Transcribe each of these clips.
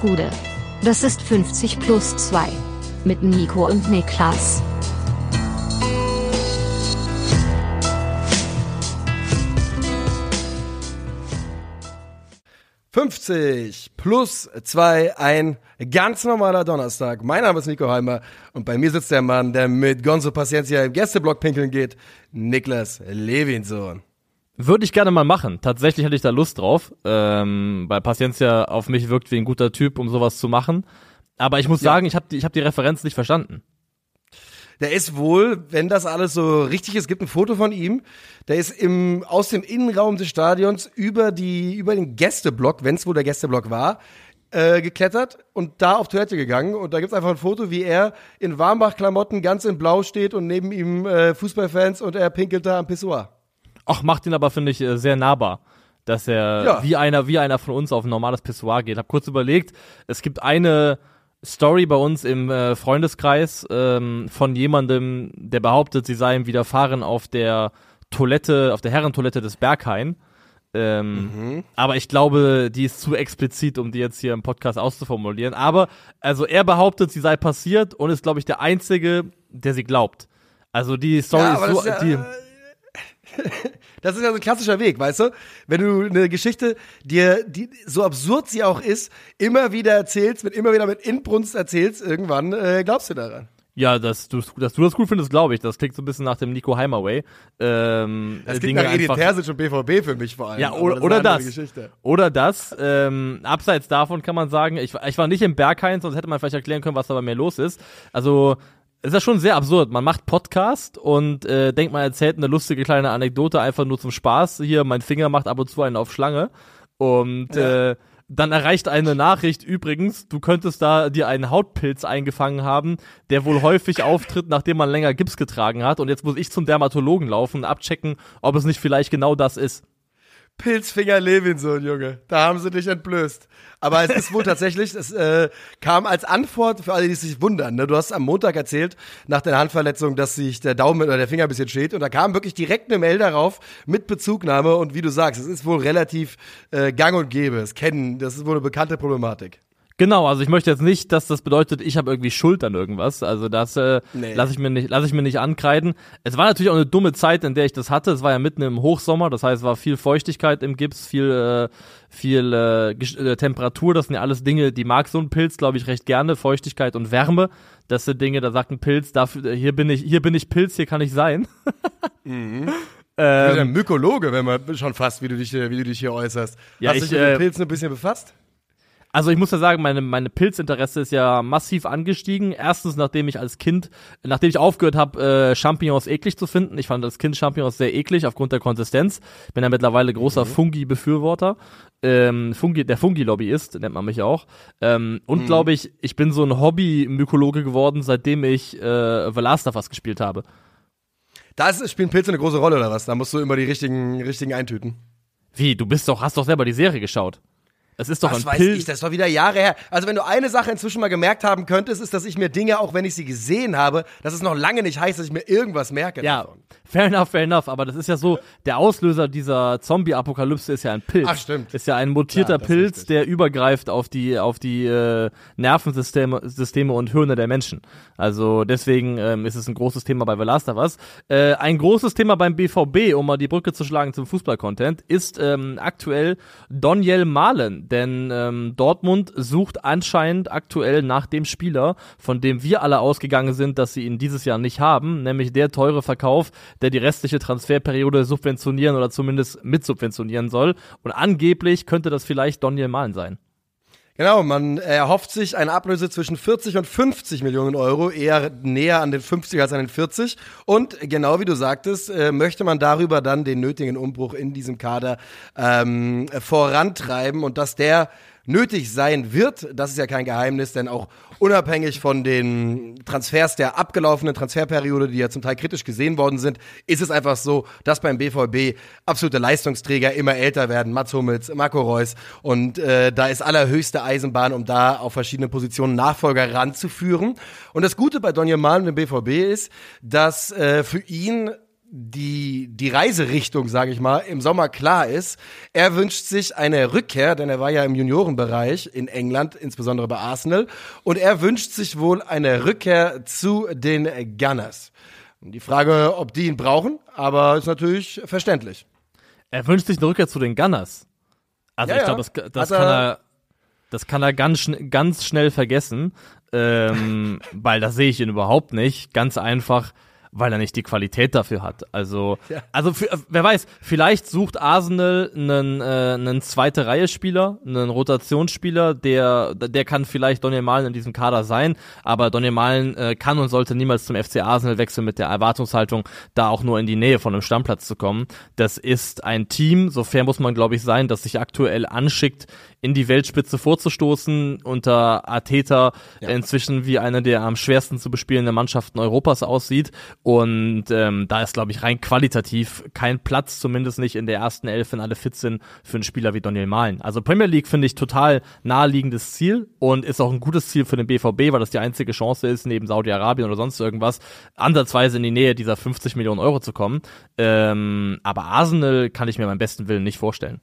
Gude. Das ist 50 plus 2. Mit Nico und Niklas. »50 plus 2, ein ganz normaler Donnerstag. Mein Name ist Nico Heimer und bei mir sitzt der Mann, der mit Gonzo Paciencia im Gästeblock pinkeln geht, Niklas Levinson. Würde ich gerne mal machen. Tatsächlich hätte ich da Lust drauf, ähm, weil Paciencia auf mich wirkt wie ein guter Typ, um sowas zu machen. Aber ich muss ja. sagen, ich habe die, ich hab die Referenz nicht verstanden. Der ist wohl, wenn das alles so richtig ist, gibt ein Foto von ihm. Der ist im, aus dem Innenraum des Stadions über die, über den Gästeblock, wenn es wohl der Gästeblock war, äh, geklettert und da auf Toilette gegangen. Und da gibt's einfach ein Foto, wie er in Warmbach-Klamotten ganz in Blau steht und neben ihm äh, Fußballfans und er pinkelt da am Pissoir. Ach, macht ihn aber, finde ich, äh, sehr nahbar. Dass er ja. wie einer, wie einer von uns auf ein normales Pissoir geht. Hab kurz überlegt, es gibt eine Story bei uns im äh, Freundeskreis ähm, von jemandem, der behauptet, sie seien widerfahren auf der Toilette, auf der Herrentoilette des Berghain. Ähm, mhm. Aber ich glaube, die ist zu explizit, um die jetzt hier im Podcast auszuformulieren. Aber, also er behauptet, sie sei passiert und ist, glaube ich, der Einzige, der sie glaubt. Also die Story ja, ist so. Ist ja, die, das ist ja so ein klassischer Weg, weißt du? Wenn du eine Geschichte dir, die, so absurd sie auch ist, immer wieder erzählst, mit immer wieder mit Inbrunst erzählst, irgendwann äh, glaubst du daran. Ja, dass du, dass du das cool findest, glaube ich. Das klingt so ein bisschen nach dem Nico Heimer Way. Ähm, das klingt Dinge nach Edin Terzic und BVB für mich vor allem. Ja, oder, das. Oder das, oder das ähm, abseits davon kann man sagen, ich, ich war nicht im Berghain, sonst hätte man vielleicht erklären können, was da bei mir los ist. Also ist ja schon sehr absurd. Man macht Podcast und äh, denkt, man erzählt eine lustige kleine Anekdote einfach nur zum Spaß. Hier, mein Finger macht ab und zu einen auf Schlange. Und ja. äh, dann erreicht eine Nachricht übrigens, du könntest da dir einen Hautpilz eingefangen haben, der wohl häufig auftritt, nachdem man länger Gips getragen hat. Und jetzt muss ich zum Dermatologen laufen und abchecken, ob es nicht vielleicht genau das ist. Pilzfinger Levinson, Junge. Da haben sie dich entblößt. Aber es ist wohl tatsächlich, es äh, kam als Antwort für alle, die sich wundern. Ne? Du hast am Montag erzählt, nach der Handverletzung, dass sich der Daumen oder der Finger ein bisschen steht. Und da kam wirklich direkt eine Mail darauf mit Bezugnahme. Und wie du sagst, es ist wohl relativ äh, gang und gäbe. Es kennen, das ist wohl eine bekannte Problematik. Genau, also ich möchte jetzt nicht, dass das bedeutet, ich habe irgendwie Schuld an irgendwas. Also das äh, nee. lasse ich mir nicht, lasse ich mir nicht ankreiden. Es war natürlich auch eine dumme Zeit, in der ich das hatte. Es war ja mitten im Hochsommer, das heißt, es war viel Feuchtigkeit im Gips, viel äh, viel äh, äh, Temperatur. Das sind ja alles Dinge, die mag so ein Pilz, glaube ich, recht gerne. Feuchtigkeit und Wärme. Das sind Dinge, da sagt ein Pilz, dafür, hier bin ich, hier bin ich Pilz, hier kann ich sein. mhm. Ähm, du bist ein Mykologe, wenn man schon fast, wie du dich, wie du dich hier äußerst. Ja, Hast du dich mit äh, Pilzen ein bisschen befasst? Also ich muss ja sagen, meine, meine Pilzinteresse ist ja massiv angestiegen. Erstens, nachdem ich als Kind, nachdem ich aufgehört habe, äh, Champignons eklig zu finden. Ich fand als Kind Champignons sehr eklig aufgrund der Konsistenz. Bin ja mittlerweile großer mhm. Fungi-Befürworter. Ähm, Fungi, der Fungi-Lobbyist, nennt man mich auch. Ähm, und mhm. glaube ich, ich bin so ein Hobby-Mykologe geworden, seitdem ich äh, The Last of Us gespielt habe. Da spielen Pilze eine große Rolle oder was? Da musst du immer die richtigen, richtigen eintüten. Wie? Du bist doch, hast doch selber die Serie geschaut. Es ist doch Was ein weiß ich, das doch wieder Jahre her. Also wenn du eine Sache inzwischen mal gemerkt haben könntest, ist, dass ich mir Dinge, auch wenn ich sie gesehen habe, dass es noch lange nicht heißt, dass ich mir irgendwas merke. Ja, davon. Fair enough, fair enough. Aber das ist ja so, der Auslöser dieser Zombie-Apokalypse ist ja ein Pilz. Ach stimmt. Ist ja ein mutierter ja, Pilz, der übergreift auf die auf die äh, Nervensysteme Systeme und Hirne der Menschen. Also deswegen ähm, ist es ein großes Thema bei The Last of Us. Äh, ein großes Thema beim BVB, um mal die Brücke zu schlagen zum Fußball-Content, ist ähm, aktuell Doniel Malen denn ähm, Dortmund sucht anscheinend aktuell nach dem Spieler, von dem wir alle ausgegangen sind, dass sie ihn dieses Jahr nicht haben, nämlich der teure Verkauf, der die restliche Transferperiode subventionieren oder zumindest mitsubventionieren soll. Und angeblich könnte das vielleicht Daniel Mahlen sein. Genau, man erhofft sich eine Ablöse zwischen 40 und 50 Millionen Euro, eher näher an den 50 als an den 40. Und genau wie du sagtest, äh, möchte man darüber dann den nötigen Umbruch in diesem Kader ähm, vorantreiben und dass der nötig sein wird. Das ist ja kein Geheimnis, denn auch unabhängig von den Transfers der abgelaufenen Transferperiode, die ja zum Teil kritisch gesehen worden sind, ist es einfach so, dass beim BVB absolute Leistungsträger immer älter werden. Mats Hummels, Marco Reus und äh, da ist allerhöchste Eisenbahn, um da auf verschiedene Positionen Nachfolger ranzuführen. Und das Gute bei Donny Malen im BVB ist, dass äh, für ihn die, die Reiserichtung, sage ich mal, im Sommer klar ist. Er wünscht sich eine Rückkehr, denn er war ja im Juniorenbereich in England, insbesondere bei Arsenal. Und er wünscht sich wohl eine Rückkehr zu den Gunners. Die Frage, ob die ihn brauchen, aber ist natürlich verständlich. Er wünscht sich eine Rückkehr zu den Gunners. Also ja, ich glaube, das, das kann er, das kann er ganz, ganz schnell vergessen, ähm, weil da sehe ich ihn überhaupt nicht. Ganz einfach, weil er nicht die Qualität dafür hat. Also, ja. also für, wer weiß, vielleicht sucht Arsenal einen, äh, einen zweite Reihe Spieler, einen Rotationsspieler, der der kann vielleicht Daniel Malen in diesem Kader sein, aber Daniel Malen äh, kann und sollte niemals zum FC Arsenal wechseln mit der Erwartungshaltung, da auch nur in die Nähe von einem Stammplatz zu kommen. Das ist ein Team, so fair muss man glaube ich sein, das sich aktuell anschickt, in die Weltspitze vorzustoßen, unter Arteta ja. inzwischen wie eine der am schwersten zu bespielenden Mannschaften Europas aussieht. Und ähm, da ist, glaube ich, rein qualitativ kein Platz, zumindest nicht in der ersten Elf, wenn alle fit sind, für einen Spieler wie Daniel Malen. Also Premier League finde ich total naheliegendes Ziel und ist auch ein gutes Ziel für den BVB, weil das die einzige Chance ist, neben Saudi-Arabien oder sonst irgendwas, ansatzweise in die Nähe dieser 50 Millionen Euro zu kommen. Ähm, aber Arsenal kann ich mir beim besten Willen nicht vorstellen.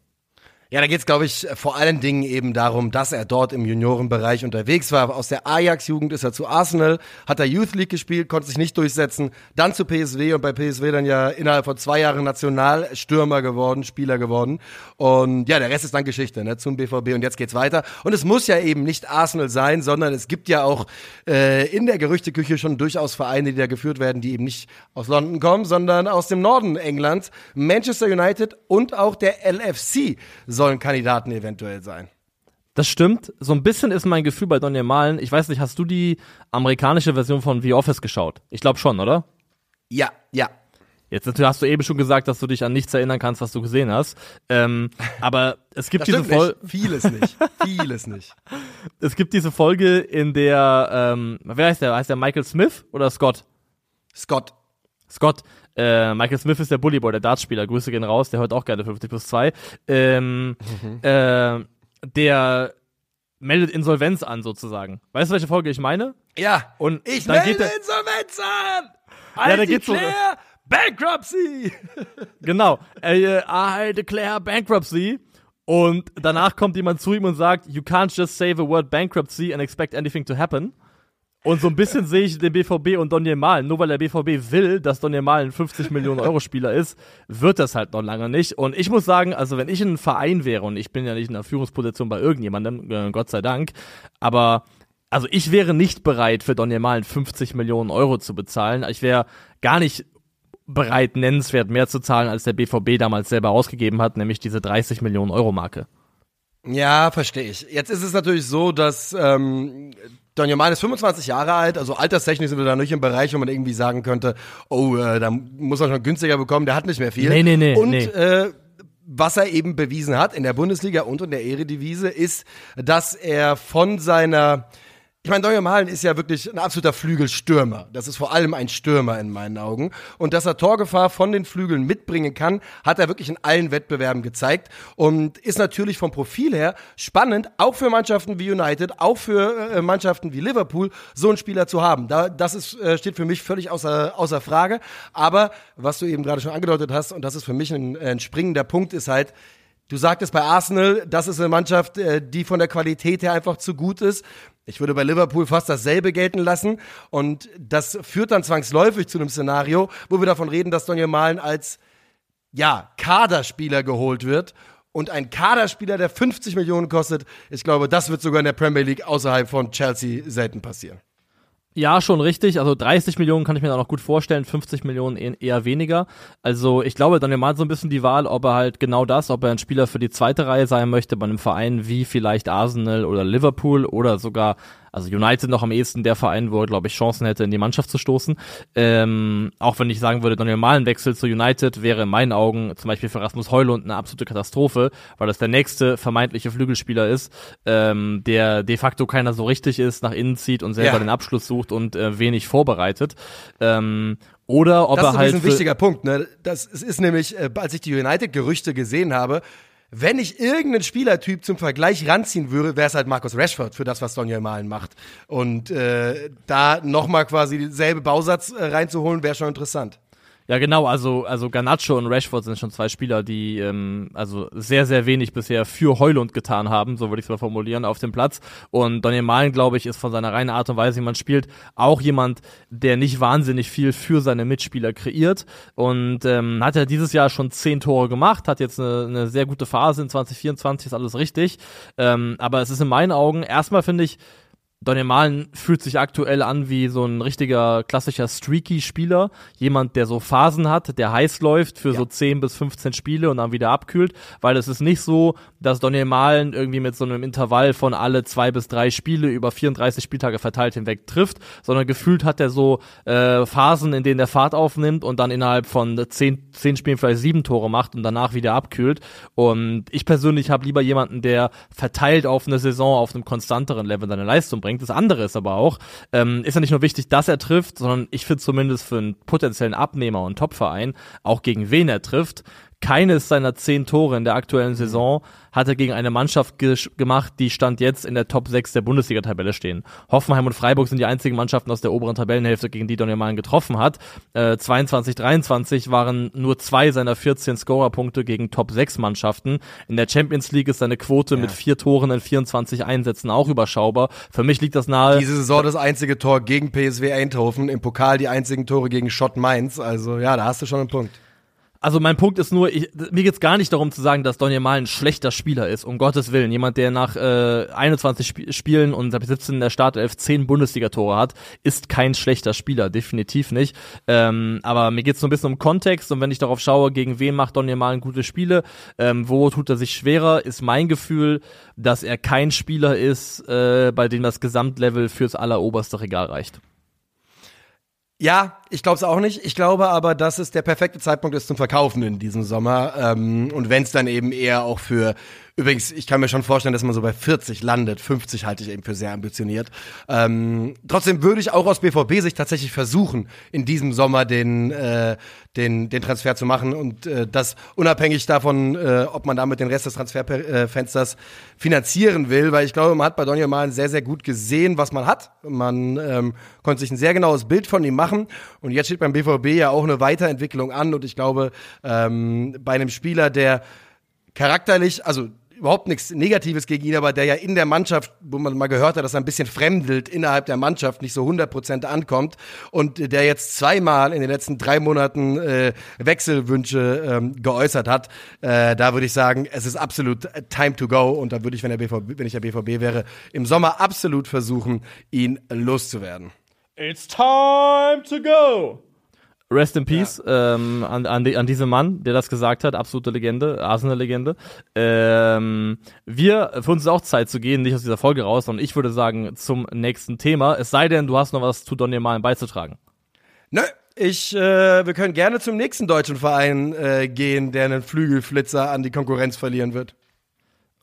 Ja, da geht's, glaube ich, vor allen Dingen eben darum, dass er dort im Juniorenbereich unterwegs war. Aus der Ajax-Jugend ist er zu Arsenal, hat er Youth League gespielt, konnte sich nicht durchsetzen, dann zu PSW und bei PSW dann ja innerhalb von zwei Jahren Nationalstürmer geworden, Spieler geworden. Und ja, der Rest ist dann Geschichte, ne, zum BVB und jetzt geht's weiter. Und es muss ja eben nicht Arsenal sein, sondern es gibt ja auch äh, in der Gerüchteküche schon durchaus Vereine, die da geführt werden, die eben nicht aus London kommen, sondern aus dem Norden Englands. Manchester United und auch der LFC sollen Kandidaten eventuell sein. Das stimmt. So ein bisschen ist mein Gefühl bei Donny Malen. Ich weiß nicht, hast du die amerikanische Version von The Office geschaut? Ich glaube schon, oder? Ja, ja. Jetzt natürlich hast du eben schon gesagt, dass du dich an nichts erinnern kannst, was du gesehen hast. Ähm, aber es gibt diese Folge. Vieles nicht. Vieles nicht. Es gibt diese Folge, in der, ähm, wer heißt der? Heißt der Michael Smith oder Scott? Scott. Scott. Äh, Michael Smith ist der Bullyboy, der Dartspieler. Grüße gehen raus, der hört auch gerne 50 plus 2. Ähm, mhm. äh, der meldet Insolvenz an, sozusagen. Weißt du, welche Folge ich meine? Ja. Und ich dann melde geht Insolvenz an! Halt ja, da geht's so. Bankruptcy! genau. Äh, I declare Bankruptcy. Und danach kommt jemand zu ihm und sagt, you can't just say the word bankruptcy and expect anything to happen. Und so ein bisschen sehe ich den BVB und Daniel Malen. Nur weil der BVB will, dass Daniel Malen 50 Millionen Euro Spieler ist, wird das halt noch lange nicht. Und ich muss sagen, also wenn ich ein Verein wäre und ich bin ja nicht in einer Führungsposition bei irgendjemandem, äh, Gott sei Dank, aber also ich wäre nicht bereit, für Daniel Malen 50 Millionen Euro zu bezahlen. Ich wäre gar nicht bereit, nennenswert mehr zu zahlen, als der BVB damals selber ausgegeben hat, nämlich diese 30 Millionen Euro Marke. Ja, verstehe ich. Jetzt ist es natürlich so, dass ähm, Don Joman ist 25 Jahre alt, also alterstechnisch sind wir da nicht im Bereich, wo man irgendwie sagen könnte, oh, äh, da muss er schon günstiger bekommen, der hat nicht mehr viel. Nee, nee, nee. Und nee. Äh, was er eben bewiesen hat in der Bundesliga und in der Eredivisie ist, dass er von seiner ich meine, Neuer Malen ist ja wirklich ein absoluter Flügelstürmer. Das ist vor allem ein Stürmer in meinen Augen. Und dass er Torgefahr von den Flügeln mitbringen kann, hat er wirklich in allen Wettbewerben gezeigt. Und ist natürlich vom Profil her spannend, auch für Mannschaften wie United, auch für äh, Mannschaften wie Liverpool, so einen Spieler zu haben. Da, das ist, äh, steht für mich völlig außer, außer Frage. Aber was du eben gerade schon angedeutet hast, und das ist für mich ein, ein springender Punkt, ist halt, Du sagtest bei Arsenal, das ist eine Mannschaft, äh, die von der Qualität her einfach zu gut ist. Ich würde bei Liverpool fast dasselbe gelten lassen. Und das führt dann zwangsläufig zu einem Szenario, wo wir davon reden, dass Daniel Malen als, ja, Kaderspieler geholt wird. Und ein Kaderspieler, der 50 Millionen kostet, ich glaube, das wird sogar in der Premier League außerhalb von Chelsea selten passieren. Ja, schon richtig. Also 30 Millionen kann ich mir da noch gut vorstellen, 50 Millionen eher weniger. Also ich glaube, dann mal so ein bisschen die Wahl, ob er halt genau das, ob er ein Spieler für die zweite Reihe sein möchte bei einem Verein wie vielleicht Arsenal oder Liverpool oder sogar also United noch am ehesten der Verein, wo er, glaube ich, Chancen hätte, in die Mannschaft zu stoßen. Ähm, auch wenn ich sagen würde, der normalen Wechsel zu United wäre in meinen Augen zum Beispiel für Rasmus Heulund eine absolute Katastrophe, weil das der nächste vermeintliche Flügelspieler ist, ähm, der de facto keiner so richtig ist, nach innen zieht und selber ja. den Abschluss sucht und äh, wenig vorbereitet. Ähm, oder ob das er halt. Das ist ein wichtiger Punkt, ne? Das ist nämlich, äh, als ich die United-Gerüchte gesehen habe, wenn ich irgendeinen Spielertyp zum Vergleich ranziehen würde, wäre es halt Markus Rashford für das, was Daniel Malen macht. Und äh, da nochmal quasi dieselbe Bausatz äh, reinzuholen, wäre schon interessant. Ja, genau, also, also Garnacho und Rashford sind schon zwei Spieler, die ähm, also sehr, sehr wenig bisher für Heulund getan haben, so würde ich es mal formulieren, auf dem Platz. Und Daniel Malen, glaube ich, ist von seiner reinen Art und Weise, wie man spielt, auch jemand, der nicht wahnsinnig viel für seine Mitspieler kreiert. Und ähm, hat ja dieses Jahr schon zehn Tore gemacht, hat jetzt eine, eine sehr gute Phase in 2024, ist alles richtig. Ähm, aber es ist in meinen Augen, erstmal finde ich, Daniel Malen fühlt sich aktuell an wie so ein richtiger klassischer Streaky-Spieler. Jemand, der so Phasen hat, der heiß läuft für ja. so 10 bis 15 Spiele und dann wieder abkühlt. Weil es ist nicht so, dass Daniel Malen irgendwie mit so einem Intervall von alle zwei bis drei Spiele über 34 Spieltage verteilt hinweg trifft, sondern gefühlt hat er so äh, Phasen, in denen er Fahrt aufnimmt und dann innerhalb von 10, 10 Spielen vielleicht sieben Tore macht und danach wieder abkühlt. Und ich persönlich habe lieber jemanden, der verteilt auf eine Saison auf einem konstanteren Level seine Leistung bringt bringt. Das andere ist aber auch, ähm, ist ja nicht nur wichtig, dass er trifft, sondern ich finde zumindest für einen potenziellen Abnehmer und Topverein, auch gegen wen er trifft, keines seiner zehn Tore in der aktuellen mhm. Saison hat er gegen eine Mannschaft gemacht, die stand jetzt in der Top 6 der Bundesliga-Tabelle stehen. Hoffenheim und Freiburg sind die einzigen Mannschaften aus der oberen Tabellenhälfte, gegen die Daniel Mahlen getroffen hat. Äh, 22, 23 waren nur zwei seiner 14 Scorerpunkte gegen Top 6 Mannschaften. In der Champions League ist seine Quote ja. mit vier Toren in 24 Einsätzen auch überschaubar. Für mich liegt das nahe. Diese Saison das einzige Tor gegen PSW Eindhoven, im Pokal die einzigen Tore gegen Schott Mainz. Also ja, da hast du schon einen Punkt. Also mein Punkt ist nur, ich, mir geht's gar nicht darum zu sagen, dass Donny Mal ein schlechter Spieler ist, um Gottes Willen. Jemand, der nach äh, 21 Sp Spielen und 17 in der Startelf 10 Bundesliga-Tore hat, ist kein schlechter Spieler, definitiv nicht. Ähm, aber mir geht's so ein bisschen um Kontext und wenn ich darauf schaue, gegen wen macht Donny Mal gute Spiele, ähm, wo tut er sich schwerer, ist mein Gefühl, dass er kein Spieler ist, äh, bei dem das Gesamtlevel fürs alleroberste Regal reicht. Ja, ich glaube es auch nicht. Ich glaube aber, dass es der perfekte Zeitpunkt ist zum Verkaufen in diesem Sommer. Ähm, und wenn es dann eben eher auch für Übrigens, ich kann mir schon vorstellen, dass man so bei 40 landet. 50 halte ich eben für sehr ambitioniert. Ähm, trotzdem würde ich auch aus BVB-Sicht tatsächlich versuchen, in diesem Sommer den, äh, den, den Transfer zu machen und äh, das unabhängig davon, äh, ob man damit den Rest des Transferfensters finanzieren will, weil ich glaube, man hat bei Donny mal sehr, sehr gut gesehen, was man hat. Man ähm, konnte sich ein sehr genaues Bild von ihm machen und jetzt steht beim BVB ja auch eine Weiterentwicklung an und ich glaube, ähm, bei einem Spieler, der charakterlich, also überhaupt nichts Negatives gegen ihn, aber der ja in der Mannschaft, wo man mal gehört hat, dass er ein bisschen fremdelt innerhalb der Mannschaft, nicht so 100% ankommt und der jetzt zweimal in den letzten drei Monaten äh, Wechselwünsche ähm, geäußert hat, äh, da würde ich sagen, es ist absolut time to go und da würde ich, wenn, der BVB, wenn ich der BVB wäre, im Sommer absolut versuchen, ihn loszuwerden. It's time to go! Rest in Peace ja. ähm, an, an, die, an diesem Mann, der das gesagt hat, absolute Legende, Arsenal-Legende. Ähm, wir, für uns ist auch Zeit zu gehen, nicht aus dieser Folge raus, sondern ich würde sagen zum nächsten Thema. Es sei denn, du hast noch was zu Donny Malen beizutragen. Nö, ich, äh, wir können gerne zum nächsten deutschen Verein äh, gehen, der einen Flügelflitzer an die Konkurrenz verlieren wird.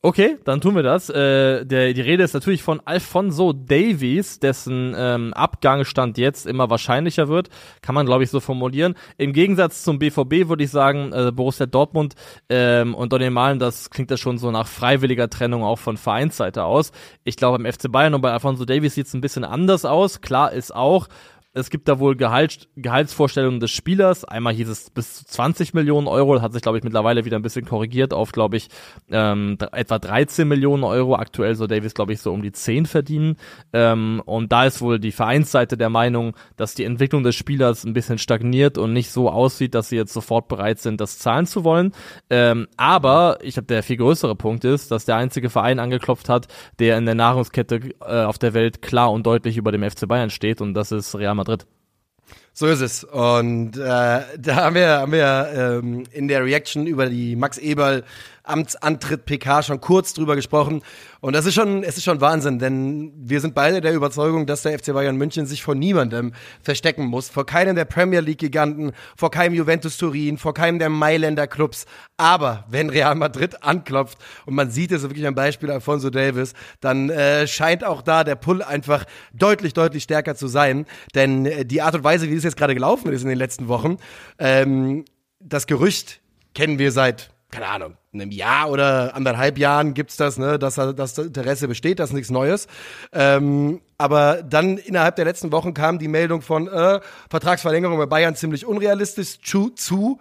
Okay, dann tun wir das. Äh, der, die Rede ist natürlich von Alfonso Davies, dessen ähm, Abgang stand jetzt immer wahrscheinlicher wird. Kann man, glaube ich, so formulieren. Im Gegensatz zum BVB würde ich sagen, äh, Borussia Dortmund ähm, und Donny Malen, das klingt ja schon so nach freiwilliger Trennung auch von Vereinsseite aus. Ich glaube, im FC Bayern und bei Alfonso Davies sieht es ein bisschen anders aus. Klar ist auch, es gibt da wohl Gehalt, Gehaltsvorstellungen des Spielers. Einmal hieß es bis zu 20 Millionen Euro. Hat sich, glaube ich, mittlerweile wieder ein bisschen korrigiert auf, glaube ich, ähm, etwa 13 Millionen Euro. Aktuell soll Davis, glaube ich, so um die 10 verdienen. Ähm, und da ist wohl die Vereinsseite der Meinung, dass die Entwicklung des Spielers ein bisschen stagniert und nicht so aussieht, dass sie jetzt sofort bereit sind, das zahlen zu wollen. Ähm, aber ich habe der viel größere Punkt ist, dass der einzige Verein angeklopft hat, der in der Nahrungskette äh, auf der Welt klar und deutlich über dem FC Bayern steht und das ist Real Madrid. Madrid. So ist es. Und äh, da haben wir, haben wir ähm, in der Reaction über die Max Eberl Amtsantritt PK schon kurz drüber gesprochen. Und das ist schon, es ist schon Wahnsinn, denn wir sind beide der Überzeugung, dass der FC Bayern München sich vor niemandem verstecken muss. Vor keinem der Premier League Giganten, vor keinem Juventus Turin, vor keinem der Mailänder Clubs. Aber wenn Real Madrid anklopft und man sieht es wirklich am Beispiel Alfonso Davis, dann äh, scheint auch da der Pull einfach deutlich, deutlich stärker zu sein. Denn äh, die Art und Weise, wie es jetzt gerade gelaufen ist in den letzten Wochen, ähm, das Gerücht kennen wir seit keine Ahnung, einem Jahr oder anderthalb Jahren gibt's das, ne, dass, dass Interesse besteht, das ist nichts Neues. Ähm, aber dann innerhalb der letzten Wochen kam die Meldung von äh, Vertragsverlängerung bei Bayern ziemlich unrealistisch zu, zu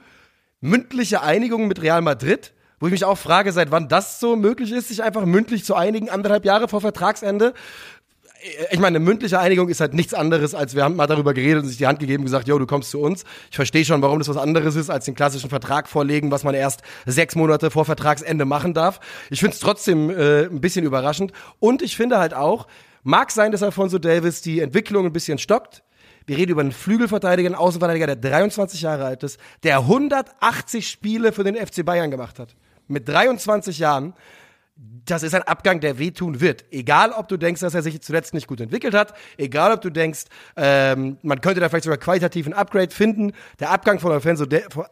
mündliche Einigung mit Real Madrid, wo ich mich auch frage, seit wann das so möglich ist, sich einfach mündlich zu einigen, anderthalb Jahre vor Vertragsende ich meine, eine mündliche Einigung ist halt nichts anderes, als wir haben mal darüber geredet und sich die Hand gegeben und gesagt, yo, du kommst zu uns. Ich verstehe schon, warum das was anderes ist, als den klassischen Vertrag vorlegen, was man erst sechs Monate vor Vertragsende machen darf. Ich finde es trotzdem äh, ein bisschen überraschend. Und ich finde halt auch, mag sein, dass Alfonso Davis die Entwicklung ein bisschen stockt. Wir reden über einen Flügelverteidiger, einen Außenverteidiger, der 23 Jahre alt ist, der 180 Spiele für den FC Bayern gemacht hat. Mit 23 Jahren das ist ein Abgang, der wehtun wird. Egal, ob du denkst, dass er sich zuletzt nicht gut entwickelt hat, egal, ob du denkst, ähm, man könnte da vielleicht sogar qualitativ ein Upgrade finden, der Abgang von Alfonso,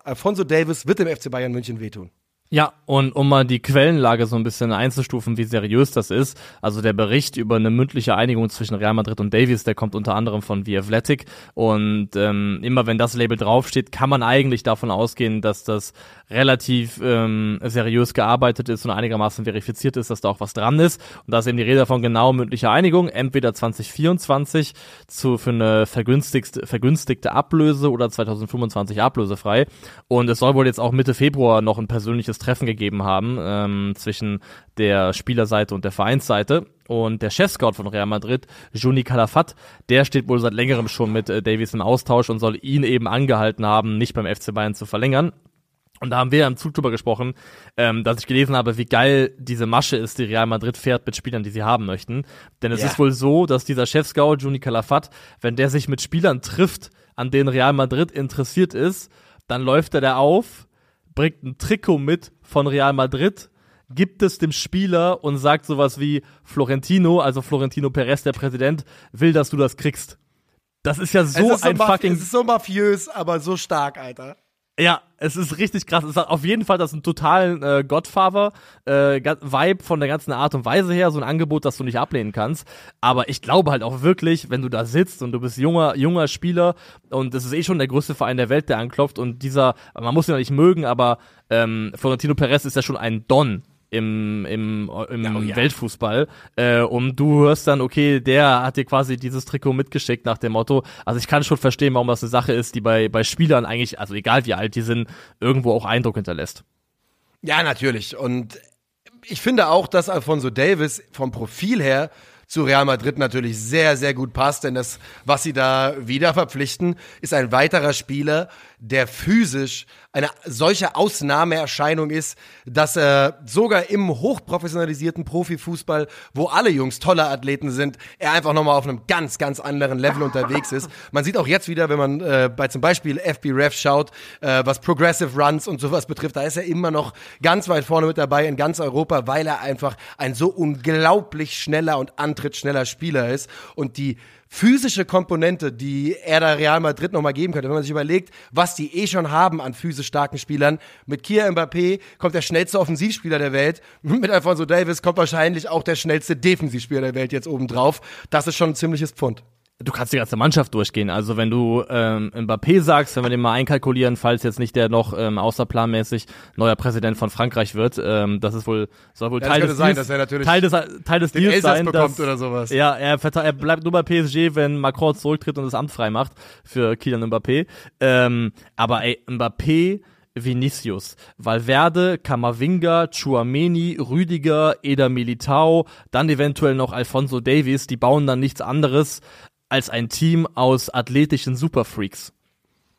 Alfonso Davis wird dem FC Bayern München wehtun. Ja, und um mal die Quellenlage so ein bisschen einzustufen, wie seriös das ist. Also der Bericht über eine mündliche Einigung zwischen Real Madrid und Davies, der kommt unter anderem von The Athletic. Und ähm, immer wenn das Label draufsteht, kann man eigentlich davon ausgehen, dass das relativ ähm, seriös gearbeitet ist und einigermaßen verifiziert ist, dass da auch was dran ist. Und da ist eben die Rede von genau mündlicher Einigung, entweder 2024 zu, für eine vergünstigste, vergünstigte Ablöse oder 2025 ablösefrei. Und es soll wohl jetzt auch Mitte Februar noch ein persönliches Treffen gegeben haben ähm, zwischen der Spielerseite und der Vereinsseite. Und der Chefscout von Real Madrid, Juni Calafat, der steht wohl seit längerem schon mit äh, Davies im Austausch und soll ihn eben angehalten haben, nicht beim FC Bayern zu verlängern. Und da haben wir im Zug drüber gesprochen, ähm, dass ich gelesen habe, wie geil diese Masche ist, die Real Madrid fährt mit Spielern, die sie haben möchten. Denn es yeah. ist wohl so, dass dieser Chefscout, Juni Calafat, wenn der sich mit Spielern trifft, an denen Real Madrid interessiert ist, dann läuft er da auf, bringt ein Trikot mit von Real Madrid, gibt es dem Spieler und sagt sowas wie Florentino, also Florentino Perez, der Präsident, will, dass du das kriegst. Das ist ja so ist ein so fucking. Es ist so mafiös, aber so stark, Alter. Ja, es ist richtig krass. Es hat auf jeden Fall das einen totalen äh, Godfather-Vibe äh, von der ganzen Art und Weise her, so ein Angebot, das du nicht ablehnen kannst. Aber ich glaube halt auch wirklich, wenn du da sitzt und du bist junger, junger Spieler und es ist eh schon der größte Verein der Welt, der anklopft und dieser, man muss ihn ja nicht mögen, aber ähm, Florentino Perez ist ja schon ein Don im, im, im ja, oh ja. Weltfußball. Äh, und du hörst dann, okay, der hat dir quasi dieses Trikot mitgeschickt nach dem Motto. Also ich kann schon verstehen, warum das eine Sache ist, die bei, bei Spielern eigentlich, also egal wie alt die sind, irgendwo auch Eindruck hinterlässt. Ja, natürlich. Und ich finde auch, dass Alfonso Davis vom Profil her zu Real Madrid natürlich sehr, sehr gut passt, denn das, was sie da wieder verpflichten, ist ein weiterer Spieler, der physisch eine solche Ausnahmeerscheinung ist, dass er sogar im hochprofessionalisierten Profifußball, wo alle Jungs tolle Athleten sind, er einfach nochmal auf einem ganz, ganz anderen Level unterwegs ist. Man sieht auch jetzt wieder, wenn man äh, bei zum Beispiel FB Ref schaut, äh, was Progressive Runs und sowas betrifft, da ist er immer noch ganz weit vorne mit dabei in ganz Europa, weil er einfach ein so unglaublich schneller und antrittsschneller Spieler ist und die physische Komponente, die er da Real Madrid nochmal geben könnte, wenn man sich überlegt, was die eh schon haben an physisch starken Spielern. Mit Kia Mbappé kommt der schnellste Offensivspieler der Welt. Mit Alfonso Davis kommt wahrscheinlich auch der schnellste Defensivspieler der Welt jetzt oben drauf. Das ist schon ein ziemliches Pfund du kannst die ganze Mannschaft durchgehen. Also wenn du ähm, Mbappé sagst, wenn wir den mal einkalkulieren, falls jetzt nicht der noch ähm, außerplanmäßig neuer Präsident von Frankreich wird, ähm, das ist wohl soll wohl ja, Teil, des sein, Deals, Teil des Teil des Deals Elsass sein, bekommt dass, oder sowas. Ja, er, er bleibt nur bei PSG, wenn Macron zurücktritt und das Amt frei macht für Kylian Mbappé. Ähm, aber ey, Mbappé Vinicius, Valverde, Kamavinga, Chuameni, Rüdiger, Eder Militao, dann eventuell noch Alfonso Davies, die bauen dann nichts anderes als ein Team aus athletischen Superfreaks.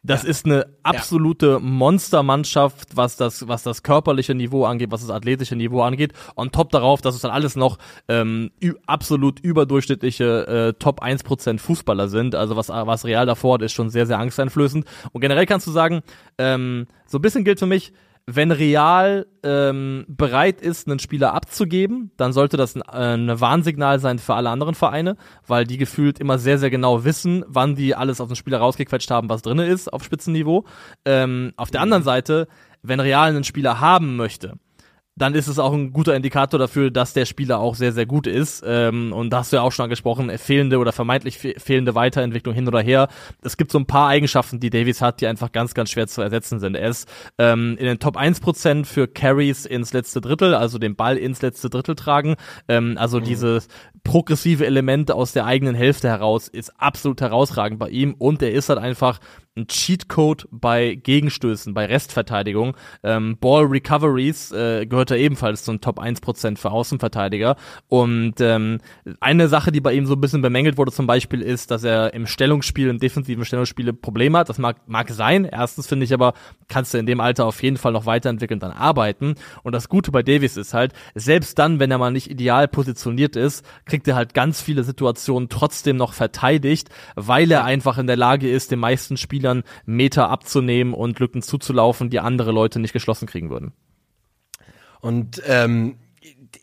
Das ja. ist eine absolute ja. Monstermannschaft, was das, was das körperliche Niveau angeht, was das athletische Niveau angeht. Und top darauf, dass es dann alles noch ähm, absolut überdurchschnittliche äh, Top 1% Fußballer sind. Also was, was Real davor hat, ist schon sehr, sehr angsteinflößend. Und generell kannst du sagen, ähm, so ein bisschen gilt für mich, wenn Real ähm, bereit ist, einen Spieler abzugeben, dann sollte das ein, äh, ein Warnsignal sein für alle anderen Vereine, weil die gefühlt immer sehr, sehr genau wissen, wann die alles aus dem Spieler rausgequetscht haben, was drinne ist auf Spitzenniveau. Ähm, auf der anderen Seite, wenn Real einen Spieler haben möchte, dann ist es auch ein guter Indikator dafür, dass der Spieler auch sehr, sehr gut ist. Ähm, und da hast du ja auch schon angesprochen, fehlende oder vermeintlich fehlende Weiterentwicklung hin oder her. Es gibt so ein paar Eigenschaften, die Davies hat, die einfach ganz, ganz schwer zu ersetzen sind. Er ist ähm, in den Top 1% für Carries ins letzte Drittel, also den Ball ins letzte Drittel tragen. Ähm, also mhm. dieses progressive Element aus der eigenen Hälfte heraus ist absolut herausragend bei ihm. Und er ist halt einfach ein Cheatcode bei Gegenstößen, bei Restverteidigung. Ähm, Ball Recoveries äh, gehört er ebenfalls zu den Top 1% für Außenverteidiger. Und ähm, eine Sache, die bei ihm so ein bisschen bemängelt wurde zum Beispiel, ist, dass er im Stellungsspiel, im defensiven Stellungsspiel Probleme hat. Das mag, mag sein. Erstens finde ich aber, kannst du in dem Alter auf jeden Fall noch weiterentwickeln, dann arbeiten. Und das Gute bei Davis ist halt, selbst dann, wenn er mal nicht ideal positioniert ist, kriegt er halt ganz viele Situationen trotzdem noch verteidigt, weil er einfach in der Lage ist, den meisten Spielern Spielern Meter abzunehmen und Lücken zuzulaufen, die andere Leute nicht geschlossen kriegen würden. Und ähm,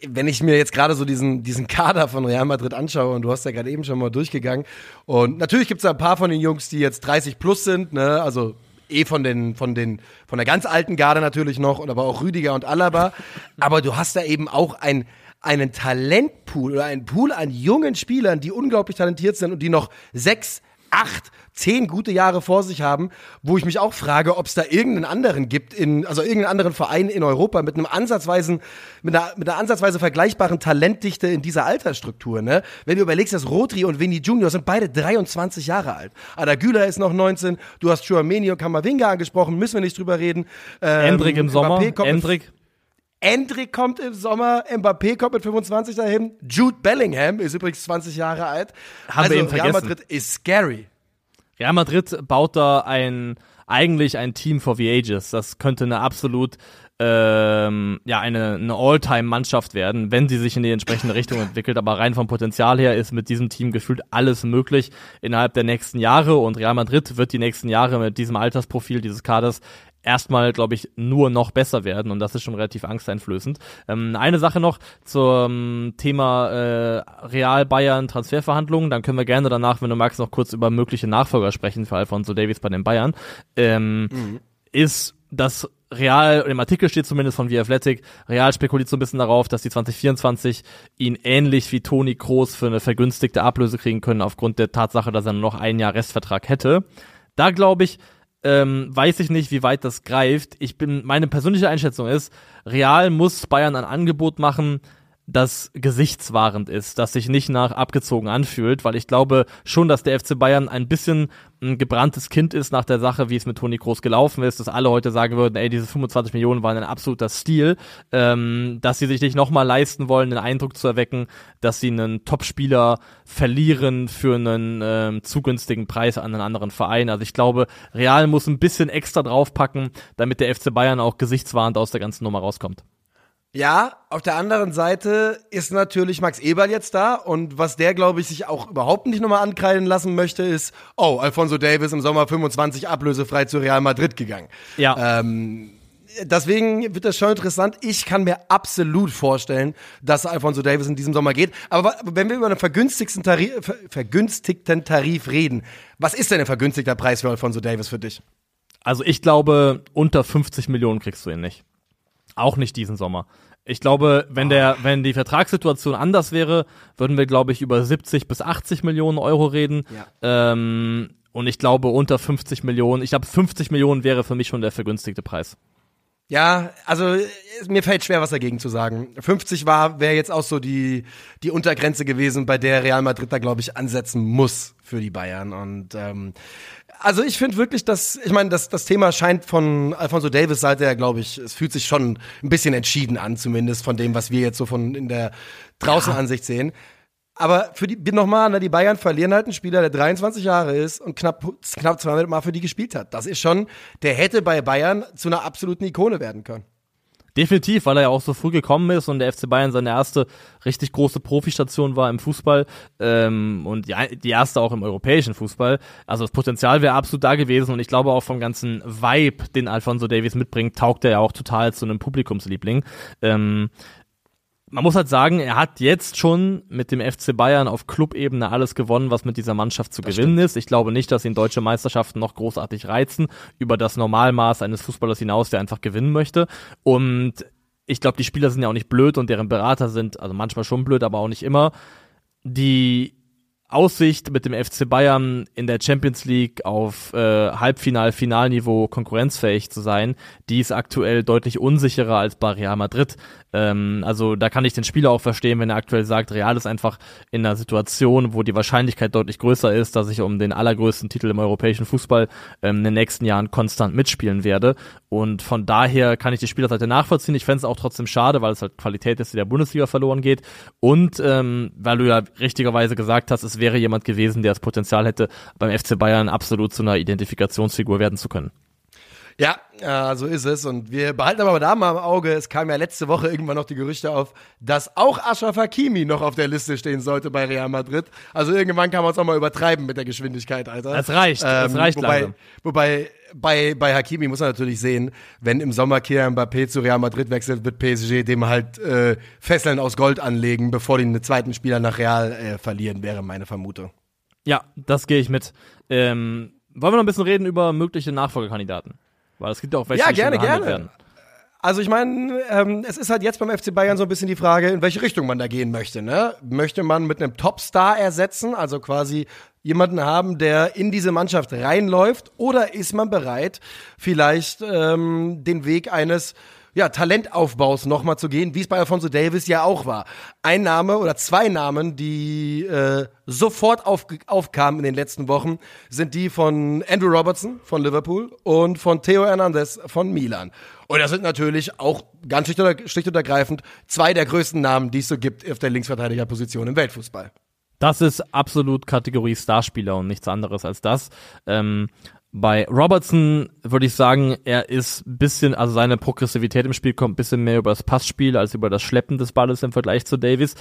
wenn ich mir jetzt gerade so diesen, diesen Kader von Real Madrid anschaue, und du hast ja gerade eben schon mal durchgegangen, und natürlich gibt es ein paar von den Jungs, die jetzt 30 plus sind, ne, also eh von den, von den, von der ganz alten Garde natürlich noch, und aber auch Rüdiger und Alaba, aber du hast da eben auch ein, einen Talentpool oder einen Pool an jungen Spielern, die unglaublich talentiert sind und die noch sechs, acht, zehn gute Jahre vor sich haben, wo ich mich auch frage, ob es da irgendeinen anderen gibt, in, also irgendeinen anderen Verein in Europa mit einem ansatzweisen, mit einer, mit einer ansatzweise vergleichbaren Talentdichte in dieser Altersstruktur, ne? Wenn du überlegst, dass Rotri und Vinny Junior sind beide 23 Jahre alt. Ada Güler ist noch 19, du hast Chouameni und Kamavinga angesprochen, müssen wir nicht drüber reden. Ähm, Endrick im Sommer, Endrick. Endrick kommt im Sommer, Mbappé kommt mit 25 dahin, Jude Bellingham ist übrigens 20 Jahre alt. Haben also wir eben vergessen. Real Madrid ist scary. Real Madrid baut da ein eigentlich ein Team for the Ages. Das könnte eine absolut ähm, ja eine, eine All-Time-Mannschaft werden, wenn sie sich in die entsprechende Richtung entwickelt. Aber rein vom Potenzial her ist mit diesem Team gefühlt alles möglich innerhalb der nächsten Jahre und Real Madrid wird die nächsten Jahre mit diesem Altersprofil dieses Kaders erstmal, glaube ich, nur noch besser werden und das ist schon relativ angsteinflößend. Ähm, eine Sache noch zum Thema äh, Real Bayern Transferverhandlungen, dann können wir gerne danach, wenn du magst, noch kurz über mögliche Nachfolger sprechen für Alfonso Davies bei den Bayern. Ähm, mhm. Ist das Real, im Artikel steht zumindest von The Athletic, Real spekuliert so ein bisschen darauf, dass die 2024 ihn ähnlich wie Toni Kroos für eine vergünstigte Ablöse kriegen können, aufgrund der Tatsache, dass er nur noch ein Jahr Restvertrag hätte. Da glaube ich, ähm, weiß ich nicht, wie weit das greift. Ich bin, meine persönliche Einschätzung ist, Real muss Bayern ein Angebot machen, das gesichtswahrend ist, das sich nicht nach abgezogen anfühlt, weil ich glaube schon, dass der FC Bayern ein bisschen ein gebranntes Kind ist nach der Sache, wie es mit Toni Kroos gelaufen ist, dass alle heute sagen würden, ey, diese 25 Millionen waren ein absoluter Stil, ähm, dass sie sich nicht nochmal leisten wollen, den Eindruck zu erwecken, dass sie einen Topspieler verlieren für einen ähm, zu günstigen Preis an einen anderen Verein. Also ich glaube, Real muss ein bisschen extra draufpacken, damit der FC Bayern auch gesichtswahrend aus der ganzen Nummer rauskommt. Ja, auf der anderen Seite ist natürlich Max Eberl jetzt da und was der, glaube ich, sich auch überhaupt nicht nochmal ankreiden lassen möchte, ist, oh, Alfonso Davis im Sommer 25 ablösefrei zu Real Madrid gegangen. Ja. Ähm, deswegen wird das schon interessant. Ich kann mir absolut vorstellen, dass Alfonso Davis in diesem Sommer geht. Aber wenn wir über einen vergünstigten Tarif, vergünstigten Tarif reden, was ist denn ein vergünstigter Preis für Alfonso Davis für dich? Also ich glaube, unter 50 Millionen kriegst du ihn nicht. Auch nicht diesen Sommer. Ich glaube, wenn der, wenn die Vertragssituation anders wäre, würden wir, glaube ich, über 70 bis 80 Millionen Euro reden. Ja. Ähm, und ich glaube, unter 50 Millionen, ich glaube, 50 Millionen wäre für mich schon der vergünstigte Preis. Ja, also mir fällt schwer, was dagegen zu sagen. 50 war, wäre jetzt auch so die, die Untergrenze gewesen, bei der Real Madrid da, glaube ich, ansetzen muss für die Bayern. Und ähm, also ich finde wirklich, dass, ich meine, das, das Thema scheint von Alfonso Davis Seite her, glaube ich, es fühlt sich schon ein bisschen entschieden an, zumindest von dem, was wir jetzt so von in der Draußenansicht ja. sehen. Aber für die, nochmal, ne, die Bayern verlieren halt einen Spieler, der 23 Jahre ist und knapp, knapp 200 Mal für die gespielt hat. Das ist schon, der hätte bei Bayern zu einer absoluten Ikone werden können. Definitiv, weil er ja auch so früh gekommen ist und der FC Bayern seine erste richtig große Profistation war im Fußball ähm, und die, die erste auch im europäischen Fußball. Also das Potenzial wäre absolut da gewesen und ich glaube auch vom ganzen Vibe, den Alfonso Davies mitbringt, taugt er ja auch total zu einem Publikumsliebling. Ähm, man muss halt sagen, er hat jetzt schon mit dem FC Bayern auf Clubebene alles gewonnen, was mit dieser Mannschaft zu das gewinnen stimmt. ist. Ich glaube nicht, dass ihn deutsche Meisterschaften noch großartig reizen, über das Normalmaß eines Fußballers hinaus, der einfach gewinnen möchte. Und ich glaube, die Spieler sind ja auch nicht blöd und deren Berater sind, also manchmal schon blöd, aber auch nicht immer. Die Aussicht mit dem FC Bayern in der Champions League auf äh, Halbfinal, Finalniveau konkurrenzfähig zu sein, die ist aktuell deutlich unsicherer als bei Real Madrid. Ähm, also da kann ich den Spieler auch verstehen, wenn er aktuell sagt, Real ist einfach in einer Situation, wo die Wahrscheinlichkeit deutlich größer ist, dass ich um den allergrößten Titel im europäischen Fußball ähm, in den nächsten Jahren konstant mitspielen werde. Und von daher kann ich die Spielerseite nachvollziehen. Ich fände es auch trotzdem schade, weil es halt Qualität ist, die der Bundesliga verloren geht. Und ähm, weil du ja richtigerweise gesagt hast, es wäre jemand gewesen, der das Potenzial hätte, beim FC Bayern absolut zu einer Identifikationsfigur werden zu können. Ja, ja, so ist es. Und wir behalten aber da mal im Auge, es kam ja letzte Woche irgendwann noch die Gerüchte auf, dass auch Ashraf Hakimi noch auf der Liste stehen sollte bei Real Madrid. Also irgendwann kann man es auch mal übertreiben mit der Geschwindigkeit, Alter. Es reicht, ähm, es reicht wobei, langsam. Wobei, bei, bei Hakimi muss man natürlich sehen, wenn im Sommer Kylian Mbappé zu Real Madrid wechselt, wird PSG dem halt äh, Fesseln aus Gold anlegen, bevor die einen zweiten Spieler nach Real äh, verlieren, wäre meine Vermutung. Ja, das gehe ich mit. Ähm, wollen wir noch ein bisschen reden über mögliche Nachfolgekandidaten? Weil es gibt ja auch welche, Ja, die gerne, behandelt gerne. werden. Also ich meine, ähm, es ist halt jetzt beim FC Bayern so ein bisschen die Frage, in welche Richtung man da gehen möchte. Ne? Möchte man mit einem Topstar ersetzen, also quasi jemanden haben, der in diese Mannschaft reinläuft, oder ist man bereit, vielleicht ähm, den Weg eines ja, Talentaufbaus nochmal zu gehen, wie es bei Alfonso Davis ja auch war. Ein Name oder zwei Namen, die äh, sofort auf, aufkamen in den letzten Wochen, sind die von Andrew Robertson von Liverpool und von Theo Hernandez von Milan. Und das sind natürlich auch ganz schlicht, oder, schlicht und ergreifend zwei der größten Namen, die es so gibt auf der Linksverteidigerposition im Weltfußball. Das ist absolut Kategorie Starspieler und nichts anderes als das. Ähm, bei Robertson würde ich sagen, er ist ein bisschen, also seine Progressivität im Spiel kommt ein bisschen mehr über das Passspiel als über das Schleppen des Balles im Vergleich zu Davis.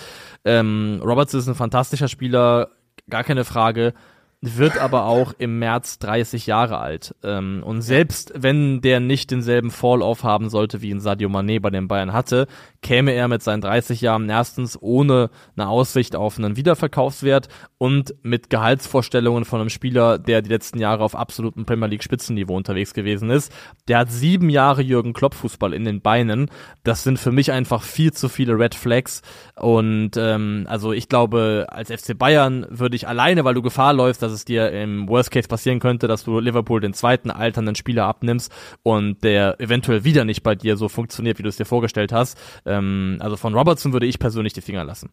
Ähm, Robertson ist ein fantastischer Spieler, gar keine Frage wird aber auch im März 30 Jahre alt. Ähm, und selbst wenn der nicht denselben Fall-Off haben sollte, wie ihn Sadio Mané bei den Bayern hatte, käme er mit seinen 30 Jahren erstens ohne eine Aussicht auf einen Wiederverkaufswert und mit Gehaltsvorstellungen von einem Spieler, der die letzten Jahre auf absolutem Premier League Spitzenniveau unterwegs gewesen ist. Der hat sieben Jahre Jürgen Klopp Fußball in den Beinen. Das sind für mich einfach viel zu viele Red Flags. Und ähm, also ich glaube, als FC Bayern würde ich alleine, weil du Gefahr läufst, dass es dir im Worst Case passieren könnte, dass du Liverpool den zweiten alternden Spieler abnimmst und der eventuell wieder nicht bei dir so funktioniert, wie du es dir vorgestellt hast. Ähm, also von Robertson würde ich persönlich die Finger lassen.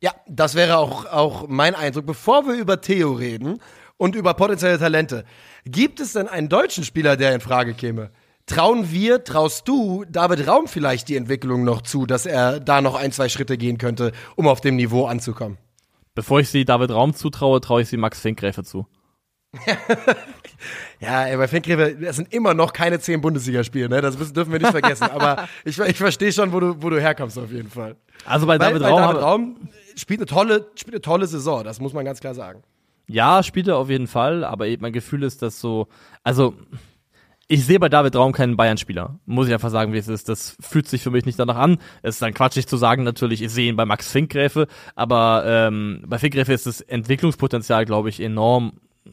Ja, das wäre auch, auch mein Eindruck. Bevor wir über Theo reden und über potenzielle Talente, gibt es denn einen deutschen Spieler, der in Frage käme? Trauen wir, traust du David Raum vielleicht die Entwicklung noch zu, dass er da noch ein, zwei Schritte gehen könnte, um auf dem Niveau anzukommen? Bevor ich sie David Raum zutraue, traue ich sie Max Finkgräfe zu. Ja, ey, bei Finkgräfe, das sind immer noch keine zehn Bundesligaspiele, ne? Das dürfen wir nicht vergessen. Aber ich, ich verstehe schon, wo du, wo du herkommst auf jeden Fall. Also bei David weil Raum, David habe- Raum spielt eine tolle, spielt eine tolle Saison, das muss man ganz klar sagen. Ja, spielt er auf jeden Fall, aber eben mein Gefühl ist, dass so, also ich sehe bei David Raum keinen Bayern-Spieler. Muss ich einfach sagen, wie es ist. Das fühlt sich für mich nicht danach an. Es ist dann quatschig zu sagen, natürlich, ich sehe ihn bei Max Finkgräfe, aber ähm, bei Finkgräfe ist das Entwicklungspotenzial, glaube ich, enorm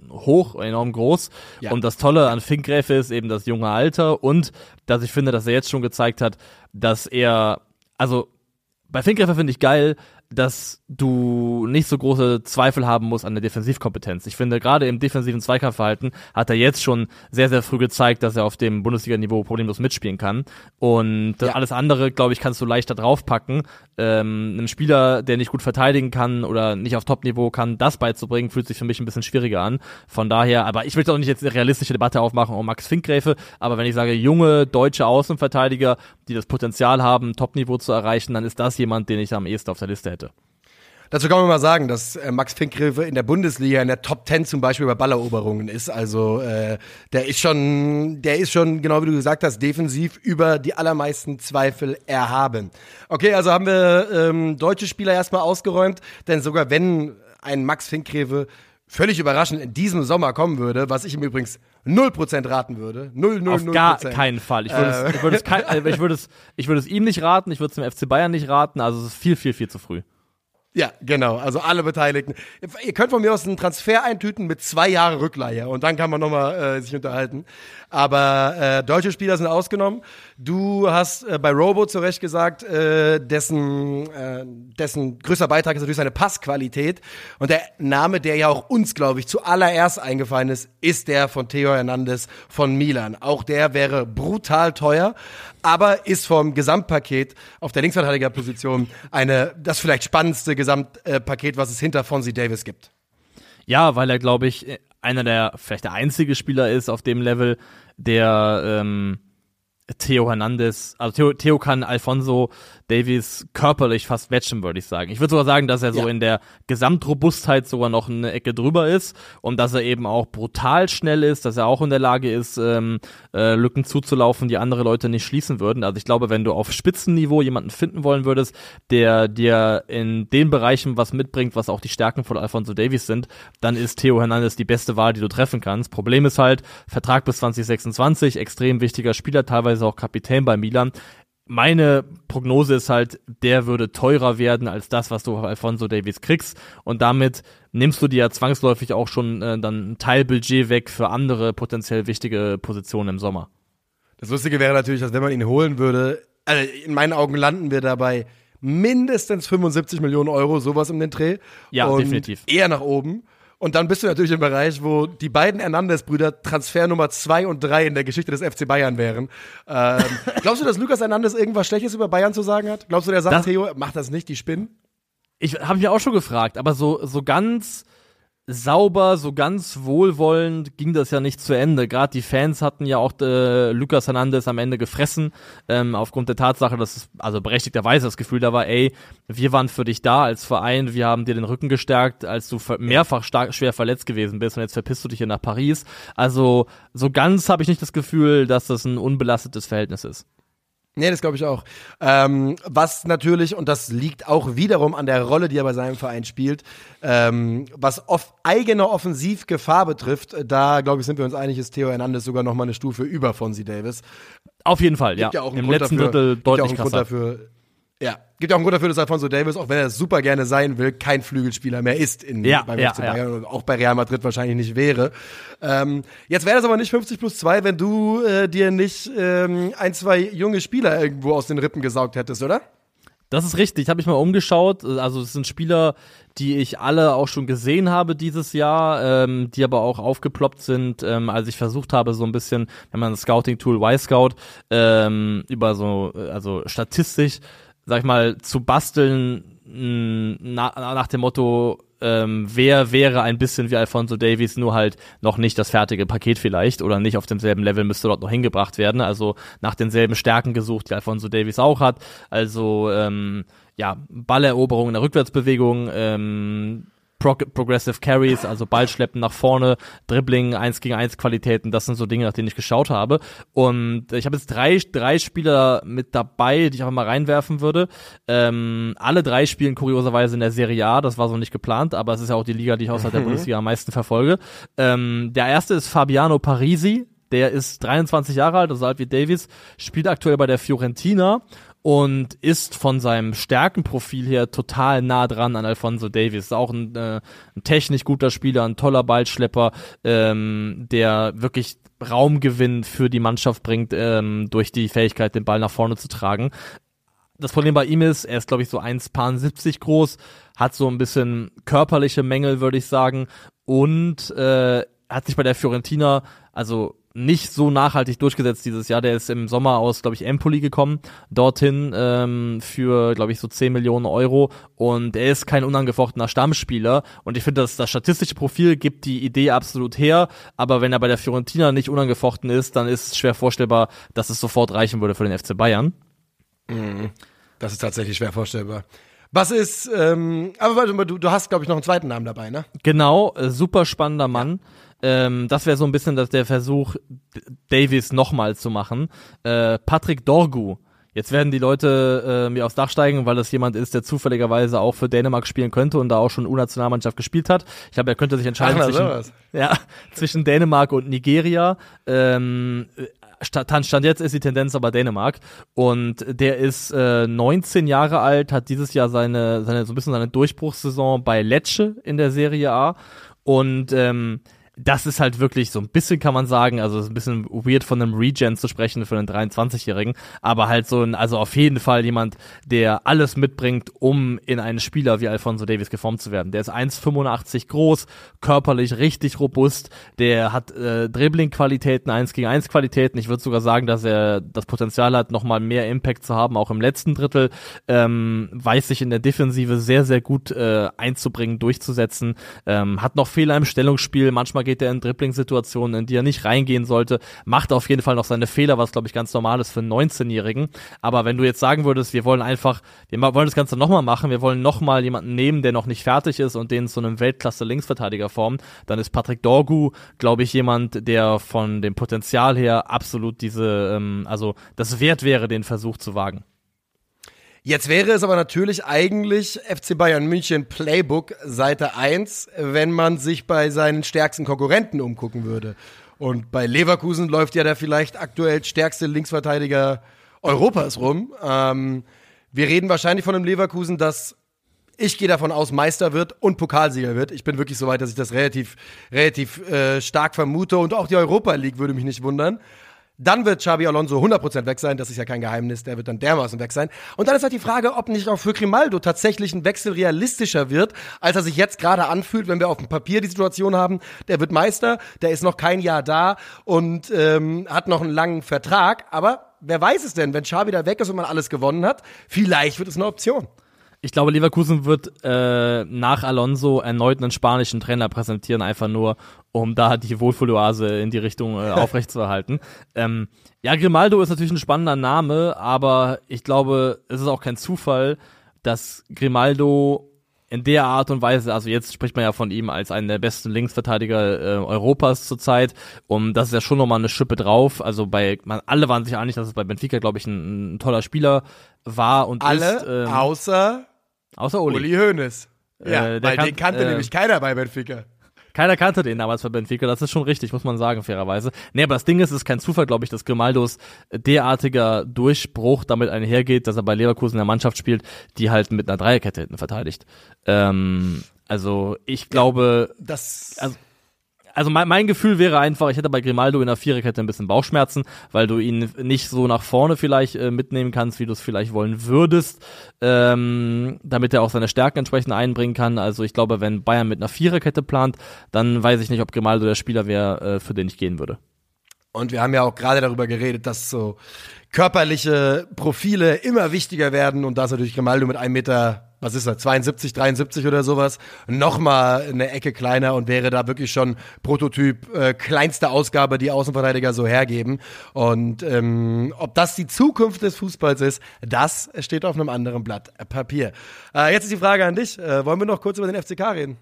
hoch, enorm groß. Ja. Und das Tolle an Finkgräfe ist eben das junge Alter und dass ich finde, dass er jetzt schon gezeigt hat, dass er, also bei Finkgräfer finde ich geil, dass du nicht so große Zweifel haben musst an der Defensivkompetenz. Ich finde, gerade im defensiven Zweikampfverhalten hat er jetzt schon sehr, sehr früh gezeigt, dass er auf dem Bundesliga-Niveau problemlos mitspielen kann. Und Ja. alles andere, glaube ich, kannst du leichter draufpacken. Ähm, einem Spieler, der nicht gut verteidigen kann oder nicht auf Top-Niveau kann, das beizubringen, fühlt sich für mich ein bisschen schwieriger an. Von daher, aber ich will auch nicht jetzt eine realistische Debatte aufmachen um Max Finkgräfe, aber wenn ich sage, junge deutsche Außenverteidiger, die das Potenzial haben, Top-Niveau zu erreichen, dann ist das jemand, den ich am ehesten auf der Liste hätte. Dazu kann man mal sagen, dass äh, Max Finkgräfe in der Bundesliga in der Top 10 zum Beispiel bei Balleroberungen ist. Also äh, der ist schon, der ist schon, genau wie du gesagt hast, defensiv über die allermeisten Zweifel erhaben. Okay, also haben wir ähm, deutsche Spieler erstmal ausgeräumt, denn sogar wenn ein Max Finkgräfe völlig überraschend in diesem Sommer kommen würde, was ich ihm übrigens 0% raten würde, 0, 0, Auf 0%. gar keinen Fall. Ich würde Äh. es, ich würde es, äh, ich würde es, ich würde es ihm nicht raten, ich würde es dem FC Bayern nicht raten, also es ist viel, viel, viel zu früh. Ja, genau. Also alle Beteiligten. Ihr könnt von mir aus einen Transfer eintüten mit zwei Jahren Rückleihe und dann kann man nochmal äh, sich unterhalten. Aber äh, deutsche Spieler sind ausgenommen. Du hast äh, bei Robo zu Recht gesagt, äh, dessen, äh, dessen größter Beitrag ist natürlich seine Passqualität. Und der Name, der ja auch uns, glaube ich, zuallererst eingefallen ist, ist der von Theo Hernandez von Milan. Auch der wäre brutal teuer, aber ist vom Gesamtpaket auf der Linksverteidigerposition eine, das vielleicht spannendste Gesamtpaket, was es hinter Fonzie Davis gibt. Ja, weil er, glaube ich, einer der, vielleicht der einzige Spieler ist auf dem Level, der ähm, Theo Hernandez, also Theo, Theo kann Alfonso Davies körperlich fast matchen, würde ich sagen. Ich würde sogar sagen, dass er so ja. in der Gesamtrobustheit sogar noch eine Ecke drüber ist und dass er eben auch brutal schnell ist, dass er auch in der Lage ist, ähm, äh, Lücken zuzulaufen, die andere Leute nicht schließen würden. Also ich glaube, wenn du auf Spitzenniveau jemanden finden wollen würdest, der dir in den Bereichen was mitbringt, was auch die Stärken von Alfonso Davies sind, dann ist Theo Hernandez die beste Wahl, die du treffen kannst. Problem ist halt, Vertrag bis 2026, extrem wichtiger Spieler, teilweise auch Kapitän bei Milan meine Prognose ist halt, der würde teurer werden als das, was du auf Alfonso Davies kriegst. Und damit nimmst du dir ja zwangsläufig auch schon äh, dann ein Teilbudget weg für andere potenziell wichtige Positionen im Sommer. Das Lustige wäre natürlich, dass wenn man ihn holen würde, also in meinen Augen landen wir dabei mindestens 75 Millionen Euro, sowas um den Dreh. Ja, und definitiv. Eher nach oben. Und dann bist du natürlich im Bereich, wo die beiden Hernandez-Brüder Transfer Nummer zwei und drei in der Geschichte des FC Bayern wären. Ähm, glaubst du, dass Lukas Hernandez irgendwas Schlechtes über Bayern zu sagen hat? Glaubst du, der sagt, das, Theo, mach das nicht, die spinnen? Ich habe mich auch schon gefragt, aber so, so ganz sauber, so ganz wohlwollend ging das ja nicht zu Ende. Gerade die Fans hatten ja auch äh, Lucas Hernandez am Ende gefressen, ähm, aufgrund der Tatsache, dass es, also berechtigterweise das Gefühl da war, ey, wir waren für dich da als Verein, wir haben dir den Rücken gestärkt, als du mehrfach stark, schwer verletzt gewesen bist und jetzt verpisst du dich hier nach Paris. Also so ganz habe ich nicht das Gefühl, dass das ein unbelastetes Verhältnis ist. Nee, das glaube ich auch. Ähm, was natürlich, und das liegt auch wiederum an der Rolle, die er bei seinem Verein spielt, ähm, was auf eigene Offensivgefahr betrifft, da glaube ich, sind wir uns einig, ist Theo Hernandez sogar noch mal eine Stufe über Fonsi Davis. Auf jeden Fall, ja. ja Im letzten dafür, Drittel deutlich ja krasser. Dafür, ja, gibt ja auch einen Grund dafür, dass Alfonso Davis, auch wenn er super gerne sein will, kein Flügelspieler mehr ist in, ja, beim ja, FC Bayern ja. und auch bei Real Madrid wahrscheinlich nicht wäre. Ähm, jetzt wäre das aber nicht 50 plus 2, wenn du äh, dir nicht ähm, ein, zwei junge Spieler irgendwo aus den Rippen gesaugt hättest, oder? Das ist richtig. Habe ich mal umgeschaut. Also es sind Spieler, die ich alle auch schon gesehen habe dieses Jahr, ähm, die aber auch aufgeploppt sind, ähm, als ich versucht habe, so ein bisschen, wenn man das Scouting-Tool Y-Scout ähm, über so, also statistisch sag ich mal, zu basteln na, nach dem Motto, ähm, wer wäre ein bisschen wie Alfonso Davies, nur halt noch nicht das fertige Paket vielleicht oder nicht auf demselben Level müsste dort noch hingebracht werden. Also nach denselben Stärken gesucht, die Alfonso Davies auch hat. Also ähm, ja, Balleroberung in der Rückwärtsbewegung, ähm, Pro Progressive Carries, also Ballschleppen nach vorne, Dribbling, 1 gegen 1 Qualitäten, das sind so Dinge, nach denen ich geschaut habe. Und ich habe jetzt drei, drei Spieler mit dabei, die ich einfach mal reinwerfen würde. Ähm, alle drei spielen kurioserweise in der Serie A, das war so nicht geplant, aber es ist ja auch die Liga, die ich außerhalb der mhm. Bundesliga am meisten verfolge. Ähm, der erste ist Fabiano Parisi, der ist 23 Jahre alt, also alt wie Davis, spielt aktuell bei der Fiorentina und ist von seinem Stärkenprofil her total nah dran an Alfonso Davis. Ist auch ein, äh, ein technisch guter Spieler, ein toller Ballschlepper, ähm, der wirklich Raumgewinn für die Mannschaft bringt, ähm, durch die Fähigkeit, den Ball nach vorne zu tragen. Das Problem bei ihm ist, er ist, glaube ich, so 1,70 groß, hat so ein bisschen körperliche Mängel, würde ich sagen, und äh, hat sich bei der Fiorentina, also nicht so nachhaltig durchgesetzt dieses Jahr. Der ist im Sommer aus, glaube ich, Empoli gekommen, dorthin ähm, für, glaube ich, so 10 Millionen Euro und er ist kein unangefochtener Stammspieler und ich finde, dass das statistische Profil gibt die Idee absolut her, aber wenn er bei der Fiorentina nicht unangefochten ist, dann ist es schwer vorstellbar, dass es sofort reichen würde für den FC Bayern. Mhm. Das ist tatsächlich schwer vorstellbar. Was ist, ähm, aber warte mal, du, du hast, glaube ich, noch einen zweiten Namen dabei, ne? Genau, äh, super spannender Mann. Ja. Ähm, das wäre so ein bisschen das, der Versuch, Davies nochmal zu machen. Äh, Patrick Dorgu. Jetzt werden die Leute äh, mir aufs Dach steigen, weil das jemand ist, der zufälligerweise auch für Dänemark spielen könnte und da auch schon U-Nationalmannschaft gespielt hat. Ich glaube, er könnte sich entscheiden Ach, zwischen, ja, zwischen Dänemark und Nigeria. Ähm, Stand, Stand jetzt ist die Tendenz aber Dänemark und der ist äh, 19 Jahre alt, hat dieses Jahr seine, seine so ein bisschen seine Durchbruchssaison bei Lecce in der Serie A und ähm, das ist halt wirklich so ein bisschen, kann man sagen, also ist ein bisschen weird von einem Regen zu sprechen für einen 23-Jährigen, aber halt so ein, also auf jeden Fall jemand, der alles mitbringt, um in einen Spieler wie Alfonso Davis geformt zu werden. Der ist 1,85 groß, körperlich richtig robust, der hat äh, Dribbling-Qualitäten, 1 gegen 1 Qualitäten. Ich würde sogar sagen, dass er das Potenzial hat, nochmal mehr Impact zu haben, auch im letzten Drittel, ähm, weiß sich in der Defensive sehr, sehr gut äh, einzubringen, durchzusetzen, ähm, hat noch Fehler im Stellungsspiel, manchmal geht er in Dribbling-Situationen, in die er nicht reingehen sollte, macht auf jeden Fall noch seine Fehler, was glaube ich ganz normal ist für einen 19-Jährigen. Aber wenn du jetzt sagen würdest, wir wollen einfach, wir wollen das Ganze nochmal machen, wir wollen nochmal jemanden nehmen, der noch nicht fertig ist und den zu einem Weltklasse-Linksverteidiger formen, dann ist Patrick Dorgu, glaube ich, jemand, der von dem Potenzial her absolut diese, ähm, also das wert wäre, den Versuch zu wagen. Jetzt wäre es aber natürlich eigentlich FC Bayern München Playbook Seite 1, wenn man sich bei seinen stärksten Konkurrenten umgucken würde. Und bei Leverkusen läuft ja der vielleicht aktuell stärkste Linksverteidiger Europas rum. Ähm, wir reden wahrscheinlich von einem Leverkusen, das ich gehe davon aus, Meister wird und Pokalsieger wird. Ich bin wirklich so weit, dass ich das relativ, relativ äh, stark vermute. Und auch die Europa League würde mich nicht wundern. Dann wird Xabi Alonso 100% weg sein, das ist ja kein Geheimnis, der wird dann dermaßen weg sein. Und dann ist halt die Frage, ob nicht auch für Grimaldo tatsächlich ein Wechsel realistischer wird, als er sich jetzt gerade anfühlt, wenn wir auf dem Papier die Situation haben, der wird Meister, der ist noch kein Jahr da und ähm, hat noch einen langen Vertrag, aber wer weiß es denn, wenn Xabi da weg ist und man alles gewonnen hat, vielleicht wird es eine Option. Ich glaube, Leverkusen wird äh, nach Alonso erneut einen spanischen Trainer präsentieren, einfach nur, um da die Wohlfühloase in die Richtung äh, aufrechtzuerhalten. ähm, ja, Grimaldo ist natürlich ein spannender Name, aber ich glaube, es ist auch kein Zufall, dass Grimaldo in der Art und Weise, also jetzt spricht man ja von ihm als einen der besten Linksverteidiger äh, Europas zurzeit, und das ist ja schon nochmal eine Schippe drauf. Also bei, man, alle waren sich einig, dass es bei Benfica, glaube ich, ein, ein, toller Spieler war und alle, ist. Ähm, außer Außer Uli. Uli Hoeneß. Ja, äh, weil kann, den kannte äh, nämlich keiner bei Benfica. Keiner kannte den damals bei Benfica, das ist schon richtig, muss man sagen, fairerweise. Nee, aber das Ding ist, es ist kein Zufall, glaube ich, dass Grimaldos derartiger Durchbruch damit einhergeht, dass er bei Leverkusen in der Mannschaft spielt, die halt mit einer Dreierkette hinten verteidigt. Ähm, also ich glaube, ja, das also, also mein, mein Gefühl wäre einfach, ich hätte bei Grimaldo in der Viererkette ein bisschen Bauchschmerzen, weil du ihn nicht so nach vorne vielleicht äh, mitnehmen kannst, wie du es vielleicht wollen würdest, ähm, damit er auch seine Stärken entsprechend einbringen kann. Also ich glaube, wenn Bayern mit einer Viererkette plant, dann weiß ich nicht, ob Grimaldo der Spieler wäre, äh, für den ich gehen würde. Und wir haben ja auch gerade darüber geredet, dass so körperliche Profile immer wichtiger werden und da ist natürlich Grimaldo mit einem Meter was ist er, 72, 73 oder sowas, nochmal eine Ecke kleiner und wäre da wirklich schon Prototyp, äh, kleinste Ausgabe, die Außenverteidiger so hergeben. Und ähm, ob das die Zukunft des Fußballs ist, das steht auf einem anderen Blatt Papier. Äh, jetzt ist die Frage an dich. Äh, wollen wir noch kurz über den FCK reden?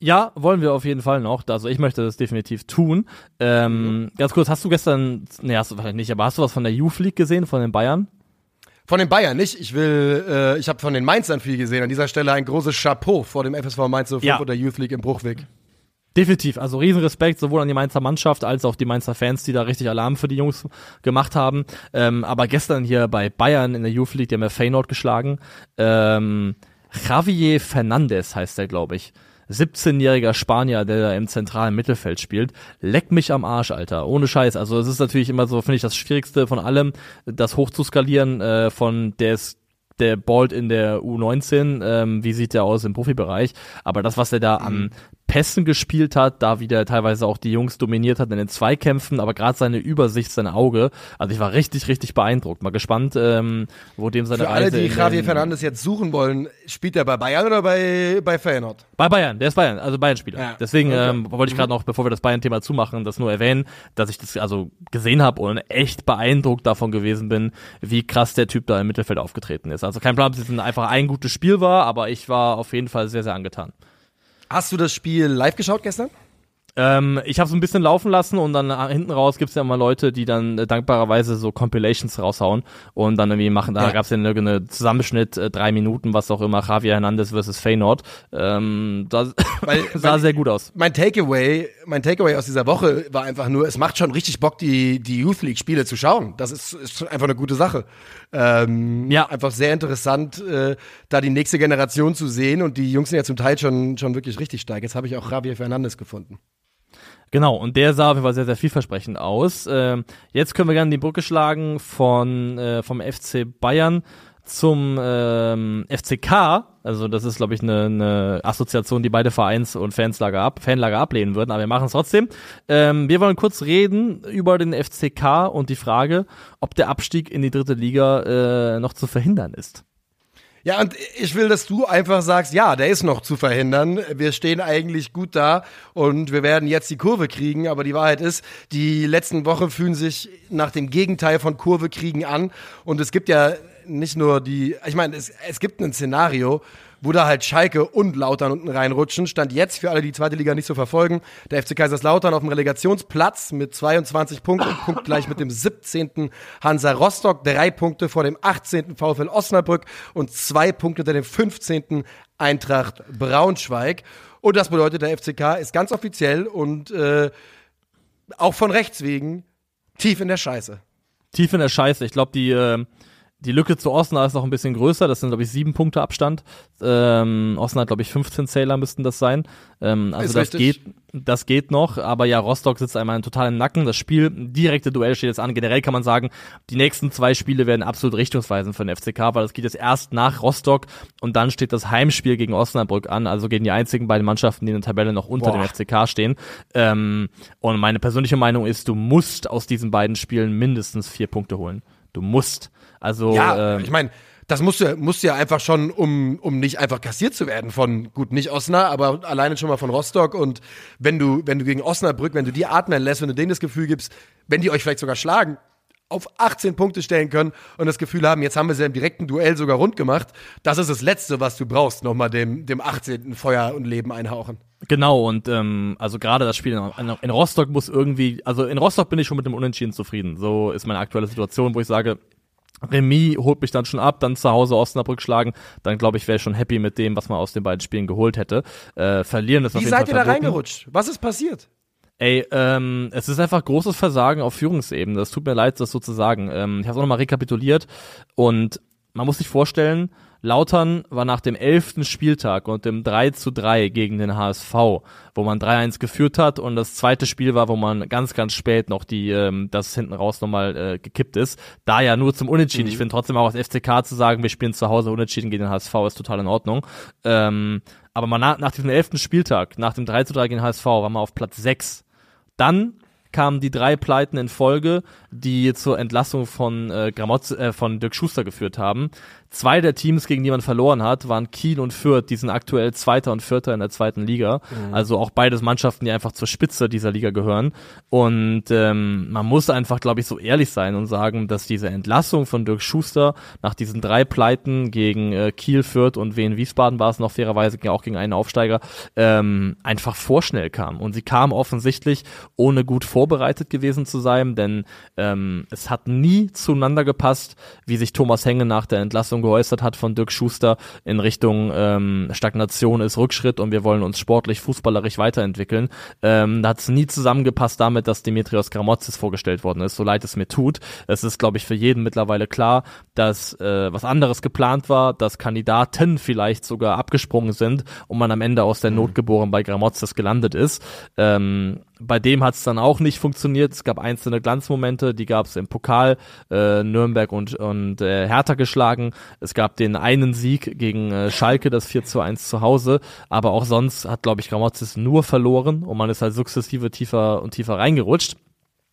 Ja, wollen wir auf jeden Fall noch. Also ich möchte das definitiv tun. Ähm, mhm. Ganz kurz, hast du gestern, nee, hast du wahrscheinlich nicht, aber hast du was von der Youth League gesehen, von den Bayern? Von den Bayern nicht. Ich will, äh, ich habe von den Mainzern viel gesehen. An dieser Stelle ein großes Chapeau vor dem FSV Mainz 05 ja. oder Youth League im Bruchweg. Definitiv, also Riesenrespekt sowohl an die Mainzer Mannschaft als auch die Mainzer Fans, die da richtig Alarm für die Jungs gemacht haben. Ähm, aber gestern hier bei Bayern in der Youth League, die haben ja Feyenoord geschlagen. Ähm, Javier Fernandez heißt der, glaube ich. 17-jähriger Spanier, der da im zentralen Mittelfeld spielt. Leck mich am Arsch, Alter. Ohne Scheiß. Also es ist natürlich immer so, finde ich, das Schwierigste von allem, das hochzuskalieren äh, von der ist der ballt in der U19, ähm, wie sieht der aus im Profibereich, aber das, was er da an Pässen gespielt hat, da wieder teilweise auch die Jungs dominiert hat in den Zweikämpfen, aber gerade seine Übersicht, sein Auge, also ich war richtig, richtig beeindruckt. Mal gespannt, ähm, wo dem seine Für Reise alle, die Javier Fernandes jetzt suchen wollen, spielt er bei Bayern oder bei, bei Feyenoord? Bei Bayern, der ist Bayern, also Bayern-Spieler. Ja. Deswegen okay. ähm, wollte ich gerade noch, bevor wir das Bayern-Thema zumachen, das nur erwähnen, dass ich das also gesehen habe und echt beeindruckt davon gewesen bin, wie krass der Typ da im Mittelfeld aufgetreten ist. Also kein Plan, ob es einfach ein gutes Spiel war, aber ich war auf jeden Fall sehr, sehr angetan. Hast du das Spiel live geschaut gestern? Ähm, ich habe es ein bisschen laufen lassen und dann äh, hinten raus gibt's ja immer Leute, die dann äh, dankbarerweise so Compilations raushauen und dann irgendwie machen, da ja. gab's ja eine, eine Zusammenschnitt, äh, drei Minuten, was auch immer, Javier Hernandez versus Feyenoord. Ähm, das weil, sah weil sehr gut aus. Mein Takeaway, mein Takeaway aus dieser Woche war einfach nur, es macht schon richtig Bock, die, die Youth League Spiele zu schauen. Das ist, ist einfach eine gute Sache. Ähm, ja. Einfach sehr interessant, äh, da die nächste Generation zu sehen und die Jungs sind ja zum Teil schon, schon wirklich richtig stark. Jetzt habe ich auch Javier Fernandes gefunden. Genau, und der sah auf jeden Fall sehr, sehr vielversprechend aus. Ähm, jetzt können wir gerne die Brücke schlagen von äh, vom FC Bayern zum ähm, FCK. Also das ist, glaube ich, eine, eine Assoziation, die beide Vereins- und Fanslager, ab, Fanlager ablehnen würden, aber wir machen es trotzdem. Ähm, wir wollen kurz reden über den FCK und die Frage, ob der Abstieg in die dritte Liga äh, noch zu verhindern ist. Ja, und ich will, dass du einfach sagst, ja, der ist noch zu verhindern. Wir stehen eigentlich gut da und wir werden jetzt die Kurve kriegen. Aber die Wahrheit ist, die letzten Wochen fühlen sich nach dem Gegenteil von Kurve kriegen an. Und es gibt ja nicht nur die, ich meine, es, es gibt ein Szenario, wo da halt Schalke und Lautern unten reinrutschen. Stand jetzt für alle, die zweite Liga nicht so verfolgen, der FC Kaiserslautern auf dem Relegationsplatz mit 22 Punkten, Punkt gleich mit dem 17. Hansa Rostock, drei Punkte vor dem 18. VfL Osnabrück und zwei Punkte hinter dem 15. Eintracht Braunschweig. Und das bedeutet, der FCK ist ganz offiziell und äh, auch von rechts wegen tief in der Scheiße. Tief in der Scheiße. Ich glaube, die äh, die Lücke zu Osnabrück ist noch ein bisschen größer. Das sind, glaube ich, sieben Punkte Abstand. Ähm, Osnabrück hat, glaube ich, 15 Zähler müssten das sein. Ähm, also ist das richtig. geht, das geht noch. Aber ja, Rostock sitzt einmal total im Nacken. Das Spiel, direkte Duell steht jetzt an. Generell kann man sagen, die nächsten zwei Spiele werden absolut richtungsweisend für den FCK, weil das geht jetzt erst nach Rostock und dann steht das Heimspiel gegen Osnabrück an. Also gegen die einzigen beiden Mannschaften, die in der Tabelle noch unter Boah. dem FCK stehen. Ähm, und meine persönliche Meinung ist, du musst aus diesen beiden Spielen mindestens vier Punkte holen. Du musst. Also ja, ähm, ich meine, das musst du, musst du ja einfach schon, um, um nicht einfach kassiert zu werden von, gut, nicht Osnabrück, aber alleine schon mal von Rostock. Und wenn du, wenn du gegen Osnabrück, wenn du die atmen lässt, wenn du denen das Gefühl gibst, wenn die euch vielleicht sogar schlagen, auf 18 Punkte stellen können und das Gefühl haben, jetzt haben wir sie im direkten Duell sogar rund gemacht. Das ist das Letzte, was du brauchst, nochmal dem, dem 18. Feuer und Leben einhauchen. Genau, und ähm, also gerade das Spiel in, in Rostock muss irgendwie, also in Rostock bin ich schon mit dem Unentschieden zufrieden. So ist meine aktuelle Situation, wo ich sage, Remis holt mich dann schon ab, dann zu Hause Osnabrück schlagen, dann glaube ich, wäre ich schon happy mit dem, was man aus den beiden Spielen geholt hätte. Äh, verlieren ist Wie auf jeden seid Fall ihr da reingerutscht? Was ist passiert? Ey, ähm, es ist einfach großes Versagen auf Führungsebene. Das tut mir leid, das so zu sagen. Ähm, ich habe es auch nochmal rekapituliert und man muss sich vorstellen, Lautern war nach dem elften Spieltag und dem 3 zu 3 gegen den HSV, wo man 3-1 geführt hat und das zweite Spiel war, wo man ganz, ganz spät noch die, ähm, das hinten raus nochmal äh, gekippt ist. Da ja nur zum Unentschieden. Mhm. Ich finde trotzdem auch als FCK zu sagen, wir spielen zu Hause Unentschieden gegen den HSV ist total in Ordnung. Ähm, aber man nach, nach diesem elften Spieltag, nach dem 3 zu 3 gegen den HSV, war man auf Platz 6. Dann kamen die drei Pleiten in Folge, die zur Entlassung von äh, Gramotz, äh, von Dirk Schuster geführt haben. Zwei der Teams, gegen die man verloren hat, waren Kiel und Fürth. Die sind aktuell Zweiter und Vierter in der zweiten Liga. Mhm. Also auch beides Mannschaften, die einfach zur Spitze dieser Liga gehören. Und ähm, man muss einfach, glaube ich, so ehrlich sein und sagen, dass diese Entlassung von Dirk Schuster nach diesen drei Pleiten gegen äh, Kiel, Fürth und Wien Wiesbaden war es noch fairerweise auch gegen einen Aufsteiger, ähm, einfach vorschnell kam. Und sie kam offensichtlich, ohne gut vorbereitet gewesen zu sein, denn ähm, es hat nie zueinander gepasst, wie sich Thomas Henge nach der Entlassung Meinung geäußert hat von Dirk Schuster in Richtung ähm, Stagnation ist Rückschritt und wir wollen uns sportlich, fußballerisch weiterentwickeln. Ähm, da hat es nie zusammengepasst damit, dass Dimitrios Gramotzis vorgestellt worden ist, so leid es mir tut. Es ist, glaube ich, für jeden mittlerweile klar, dass äh, was anderes geplant war, dass Kandidaten vielleicht sogar abgesprungen sind und man am Ende aus der mhm. Not geboren bei Gramotzis gelandet ist. Ähm, bei dem hat es dann auch nicht funktioniert. Es gab einzelne Glanzmomente, die gab es im Pokal, äh, Nürnberg und, und äh, Hertha geschlagen. Es gab den einen Sieg gegen äh, Schalke, das 4 zu 1 zu Hause, aber auch sonst hat, glaube ich, Gramozis nur verloren und man ist halt sukzessive tiefer und tiefer reingerutscht.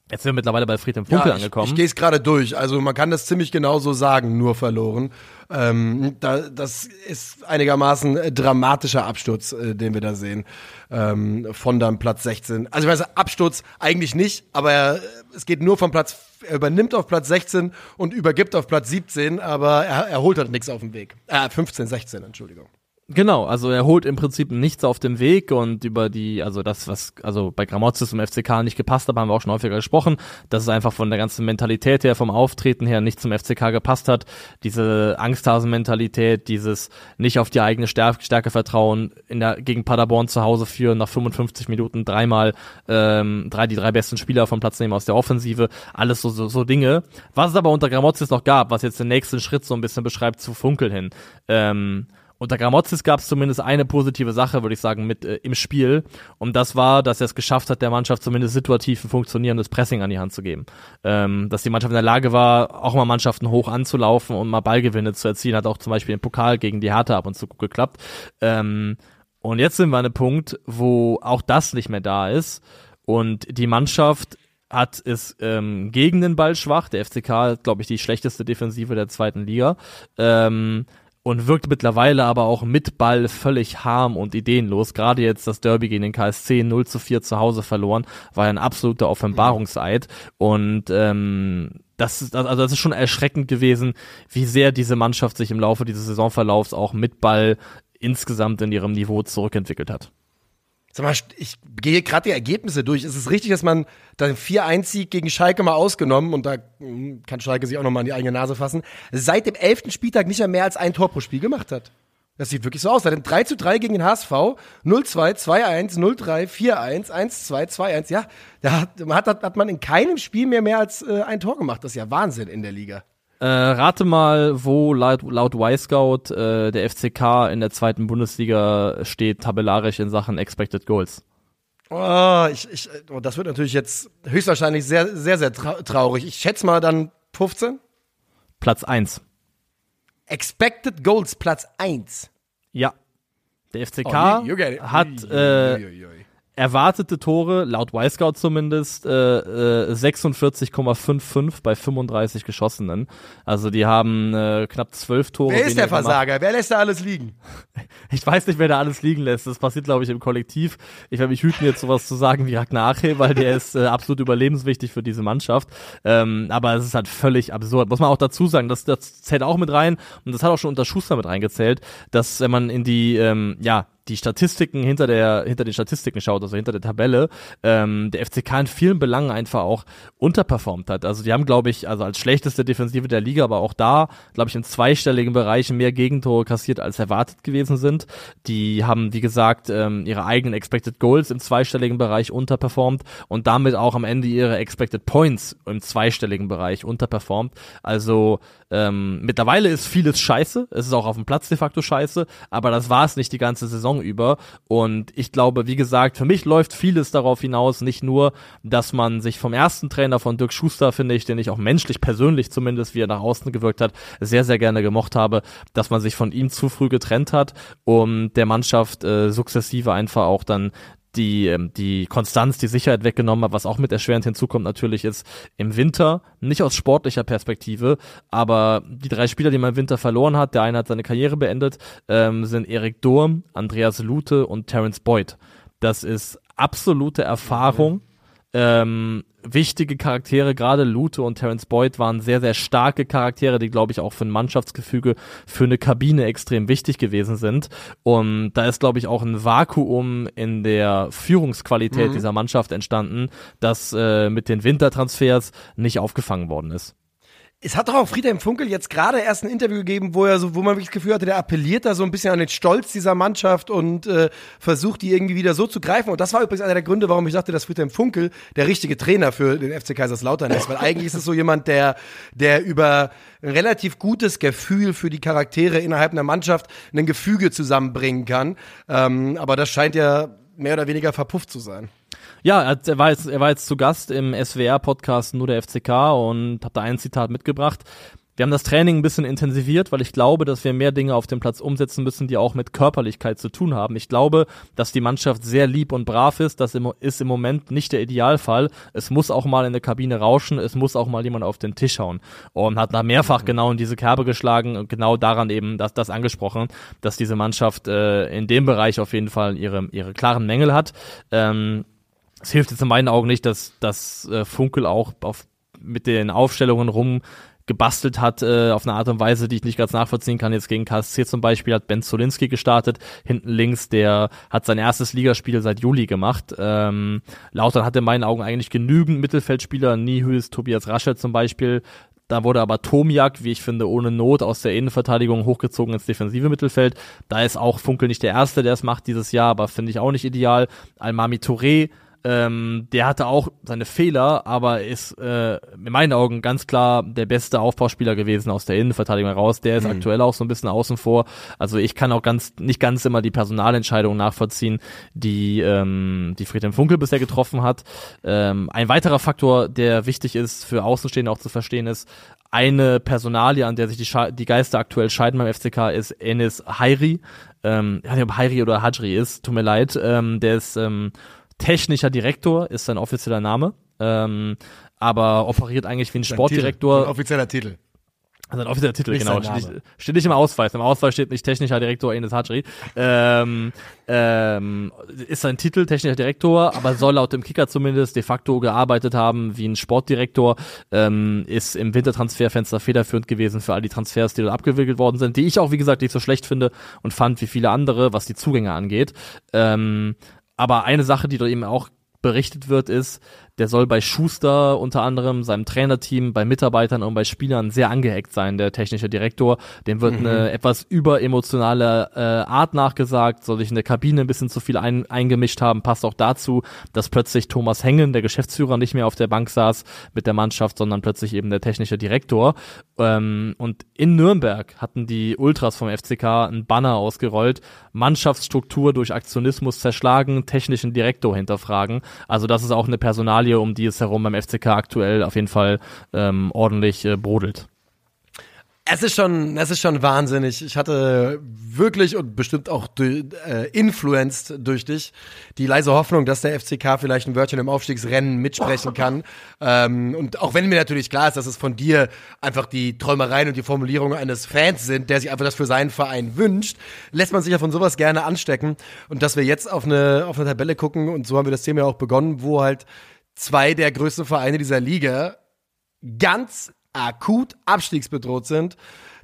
Jetzt sind wir mittlerweile bei Fried im Funkel ja, ich, angekommen. Ich gehe es gerade durch. Also man kann das ziemlich genau so sagen, nur verloren. Ähm, da, das ist einigermaßen dramatischer Absturz, äh, den wir da sehen. Ähm, von dann Platz 16. Also ich weiß, Absturz eigentlich nicht, aber er, es geht nur vom Platz, er übernimmt auf Platz 16 und übergibt auf Platz 17, aber er, er holt halt nichts auf dem Weg. Äh, 15, 16, Entschuldigung. Genau, also er holt im Prinzip nichts auf dem Weg und über die, also das, was also bei Gramozis im FCK nicht gepasst hat, haben wir auch schon häufiger gesprochen, dass es einfach von der ganzen Mentalität her, vom Auftreten her nicht zum FCK gepasst hat. Diese Angsthasen-Mentalität, dieses nicht auf die eigene Stärke, Stärke vertrauen, in der, gegen Paderborn zu Hause führen, nach 55 Minuten dreimal ähm, drei, die drei besten Spieler vom Platz nehmen aus der Offensive, alles so, so, so Dinge. Was es aber unter Gramozis noch gab, was jetzt den nächsten Schritt so ein bisschen beschreibt, zu Funkeln hin. Ähm, unter Gramozis gab es zumindest eine positive Sache, würde ich sagen, mit äh, im Spiel. Und das war, dass er es geschafft hat, der Mannschaft zumindest situativ ein funktionierendes Pressing an die Hand zu geben. Ähm, dass die Mannschaft in der Lage war, auch mal Mannschaften hoch anzulaufen und mal Ballgewinne zu erzielen, hat auch zum Beispiel im Pokal gegen die Hertha ab und zu gut geklappt. Ähm, und jetzt sind wir an einem Punkt, wo auch das nicht mehr da ist. Und die Mannschaft hat es ähm, gegen den Ball schwach. Der FCK, glaube ich, die schlechteste Defensive der zweiten Liga. Ähm, und wirkt mittlerweile aber auch mit Ball völlig harm und ideenlos. Gerade jetzt das Derby gegen den KSC 0 zu 4 zu Hause verloren, war ein absoluter Offenbarungseid. Und ähm, das ist, also das ist schon erschreckend gewesen, wie sehr diese Mannschaft sich im Laufe dieses Saisonverlaufs auch mit Ball insgesamt in ihrem Niveau zurückentwickelt hat. Sag mal, ich gehe gerade die Ergebnisse durch. Ist es richtig, dass man dann 4-1-Sieg gegen Schalke mal ausgenommen, und da hm, kann Schalke sich auch nochmal in die eigene Nase fassen, seit dem elften Spieltag nicht mehr mehr als ein Tor pro Spiel gemacht hat? Das sieht wirklich so aus. Seit dem 3 zu 3 gegen den HSV, 0-2, 2-1, 0-3, 4-1, 1-2, 2-1. Ja, da hat, hat, hat man in keinem Spiel mehr mehr als äh, ein Tor gemacht. Das ist ja Wahnsinn in der Liga. Äh, rate mal, wo laut, laut Y-Scout äh, der FCK in der zweiten Bundesliga steht, tabellarisch in Sachen Expected Goals. Oh, ich, ich, oh, das wird natürlich jetzt höchstwahrscheinlich sehr, sehr, sehr traurig. Ich schätze mal dann 15. Platz 1. Expected Goals Platz 1. Ja. Der FCK oh, you, you hat äh, erwartete Tore, laut Y-Scout zumindest, äh, äh, 46,55 bei 35 geschossenen. Also die haben äh, knapp 12 Tore. Wer ist der Versager? Gemacht. Wer lässt da alles liegen? Ich weiß nicht, wer da alles liegen lässt. Das passiert, glaube ich, im Kollektiv. Ich werde mich hüten, jetzt sowas zu sagen wie Ragnar Ache, weil der ist äh, absolut überlebenswichtig für diese Mannschaft. Ähm, aber es ist halt völlig absurd. Muss man auch dazu sagen, das, das zählt auch mit rein und das hat auch schon unter Schuster mit reingezählt, dass wenn man in die, ähm, ja, die Statistiken hinter der hinter den Statistiken schaut, also hinter der Tabelle, ähm, der FCK in vielen Belangen einfach auch unterperformt hat. Also die haben, glaube ich, also als schlechteste Defensive der Liga, aber auch da, glaube ich, in zweistelligen Bereichen mehr Gegentore kassiert als erwartet gewesen sind. Die haben, wie gesagt, ähm, ihre eigenen Expected Goals im zweistelligen Bereich unterperformt und damit auch am Ende ihre Expected Points im zweistelligen Bereich unterperformt. Also ähm, mittlerweile ist vieles scheiße, es ist auch auf dem Platz de facto scheiße, aber das war es nicht die ganze Saison über. Und ich glaube, wie gesagt, für mich läuft vieles darauf hinaus, nicht nur, dass man sich vom ersten Trainer von Dirk Schuster, finde ich, den ich auch menschlich, persönlich zumindest, wie er nach außen gewirkt hat, sehr, sehr gerne gemocht habe, dass man sich von ihm zu früh getrennt hat und der Mannschaft äh, sukzessive einfach auch dann die, ähm, die Konstanz, die Sicherheit weggenommen hat, was auch mit erschwerend hinzukommt natürlich ist im Winter, nicht aus sportlicher Perspektive, aber die drei Spieler, die man im Winter verloren hat, der eine hat seine Karriere beendet, ähm, sind Erik Durm, Andreas Lute und Terence Boyd. Das ist absolute Erfahrung ähm, wichtige Charaktere, gerade Lute und Terence Boyd waren sehr, sehr starke Charaktere, die, glaube ich, auch für ein Mannschaftsgefüge, für eine Kabine extrem wichtig gewesen sind. Und da ist, glaube ich, auch ein Vakuum in der Führungsqualität mhm. dieser Mannschaft entstanden, das äh, mit den Wintertransfers nicht aufgefangen worden ist. Es hat doch auch Friedhelm Funkel jetzt gerade erst ein Interview gegeben, wo er so, wo man wirklich das Gefühl hatte, der appelliert da so ein bisschen an den Stolz dieser Mannschaft und äh, versucht die irgendwie wieder so zu greifen. Und das war übrigens einer der Gründe, warum ich dachte, dass Friedhelm Funkel der richtige Trainer für den FC Kaiserslautern ist. Weil eigentlich ist es so jemand, der, der über ein relativ gutes Gefühl für die Charaktere innerhalb einer Mannschaft ein Gefüge zusammenbringen kann. Ähm, aber das scheint ja mehr oder weniger verpufft zu sein. Ja, er war jetzt, er war jetzt zu Gast im SWR-Podcast Nur der FCK und hat da ein Zitat mitgebracht. Wir haben das Training ein bisschen intensiviert, weil ich glaube, dass wir mehr Dinge auf dem Platz umsetzen müssen, die auch mit Körperlichkeit zu tun haben. Ich glaube, dass die Mannschaft sehr lieb und brav ist. Das ist im Moment nicht der Idealfall. Es muss auch mal in der Kabine rauschen. Es muss auch mal jemand auf den Tisch hauen. Und hat da mehrfach genau in diese Kerbe geschlagen und genau daran eben das, das angesprochen, dass diese Mannschaft äh, in dem Bereich auf jeden Fall ihre, ihre klaren Mängel hat. Ähm, es hilft jetzt in meinen Augen nicht, dass, dass äh, Funkel auch auf, mit den Aufstellungen rum gebastelt hat äh, auf eine Art und Weise, die ich nicht ganz nachvollziehen kann. Jetzt gegen KSC zum Beispiel hat Ben Zolinski gestartet, hinten links, der hat sein erstes Ligaspiel seit Juli gemacht. Ähm, Lautern hatte in meinen Augen eigentlich genügend Mittelfeldspieler, Nihus, Tobias Raschel zum Beispiel, da wurde aber Tomiak, wie ich finde, ohne Not aus der Innenverteidigung hochgezogen ins defensive Mittelfeld. Da ist auch Funkel nicht der Erste, der es macht dieses Jahr, aber finde ich auch nicht ideal. Almami Touré ähm, der hatte auch seine Fehler, aber ist äh, in meinen Augen ganz klar der beste Aufbauspieler gewesen aus der Innenverteidigung heraus. Der ist mhm. aktuell auch so ein bisschen außen vor. Also ich kann auch ganz nicht ganz immer die Personalentscheidungen nachvollziehen, die die, die Friedhelm Funkel bisher getroffen hat. Ähm, ein weiterer Faktor, der wichtig ist für Außenstehende auch zu verstehen, ist eine Personalie, an der sich die, die Geister aktuell scheiden beim FCK, ist Enes Hairi. Ähm, ich weiß nicht, ob Hairi oder Hajri ist, tut mir leid. Ähm, der ist ähm, technischer Direktor ist sein offizieller Name, ähm, aber operiert eigentlich wie ein Sportdirektor. Titel, offizieller Titel. Also ein offizieller Titel, nicht genau. Steht nicht, steht nicht im Ausweis. Im Ausweis steht nicht technischer Direktor Enes Hajri. Ähm, ähm, ist sein Titel technischer Direktor, aber soll laut dem Kicker zumindest de facto gearbeitet haben wie ein Sportdirektor. Ähm, ist im Wintertransferfenster federführend gewesen für all die Transfers, die dort abgewickelt worden sind, die ich auch, wie gesagt, nicht so schlecht finde und fand wie viele andere, was die Zugänge angeht. Ähm, aber eine Sache, die dort eben auch berichtet wird, ist, der soll bei Schuster unter anderem, seinem Trainerteam, bei Mitarbeitern und bei Spielern sehr angeheckt sein, der technische Direktor. Dem wird mhm. eine etwas überemotionale äh, Art nachgesagt, soll sich in der Kabine ein bisschen zu viel ein, eingemischt haben. Passt auch dazu, dass plötzlich Thomas Hengen, der Geschäftsführer, nicht mehr auf der Bank saß mit der Mannschaft, sondern plötzlich eben der technische Direktor. Ähm, und in Nürnberg hatten die Ultras vom FCK ein Banner ausgerollt, Mannschaftsstruktur durch Aktionismus zerschlagen, technischen Direktor hinterfragen. Also das ist auch eine Personalie, Personalie, um die es herum beim FCK aktuell auf jeden Fall ähm, ordentlich äh, brodelt. Es ist schon, es ist schon wahnsinnig. Ich hatte wirklich und bestimmt auch äh, influenced durch dich die leise Hoffnung, dass der FCK vielleicht ein Wörtchen im Aufstiegsrennen mitsprechen kann. ähm, und auch wenn mir natürlich klar ist, dass es von dir einfach die Träumereien und die Formulierungen eines Fans sind, der sich einfach das für seinen Verein wünscht, lässt man sich ja von sowas gerne anstecken. Und dass wir jetzt auf eine, auf eine Tabelle gucken und so haben wir das Thema ja auch begonnen, wo halt zwei der größten Vereine dieser Liga ganz akut abstiegsbedroht sind.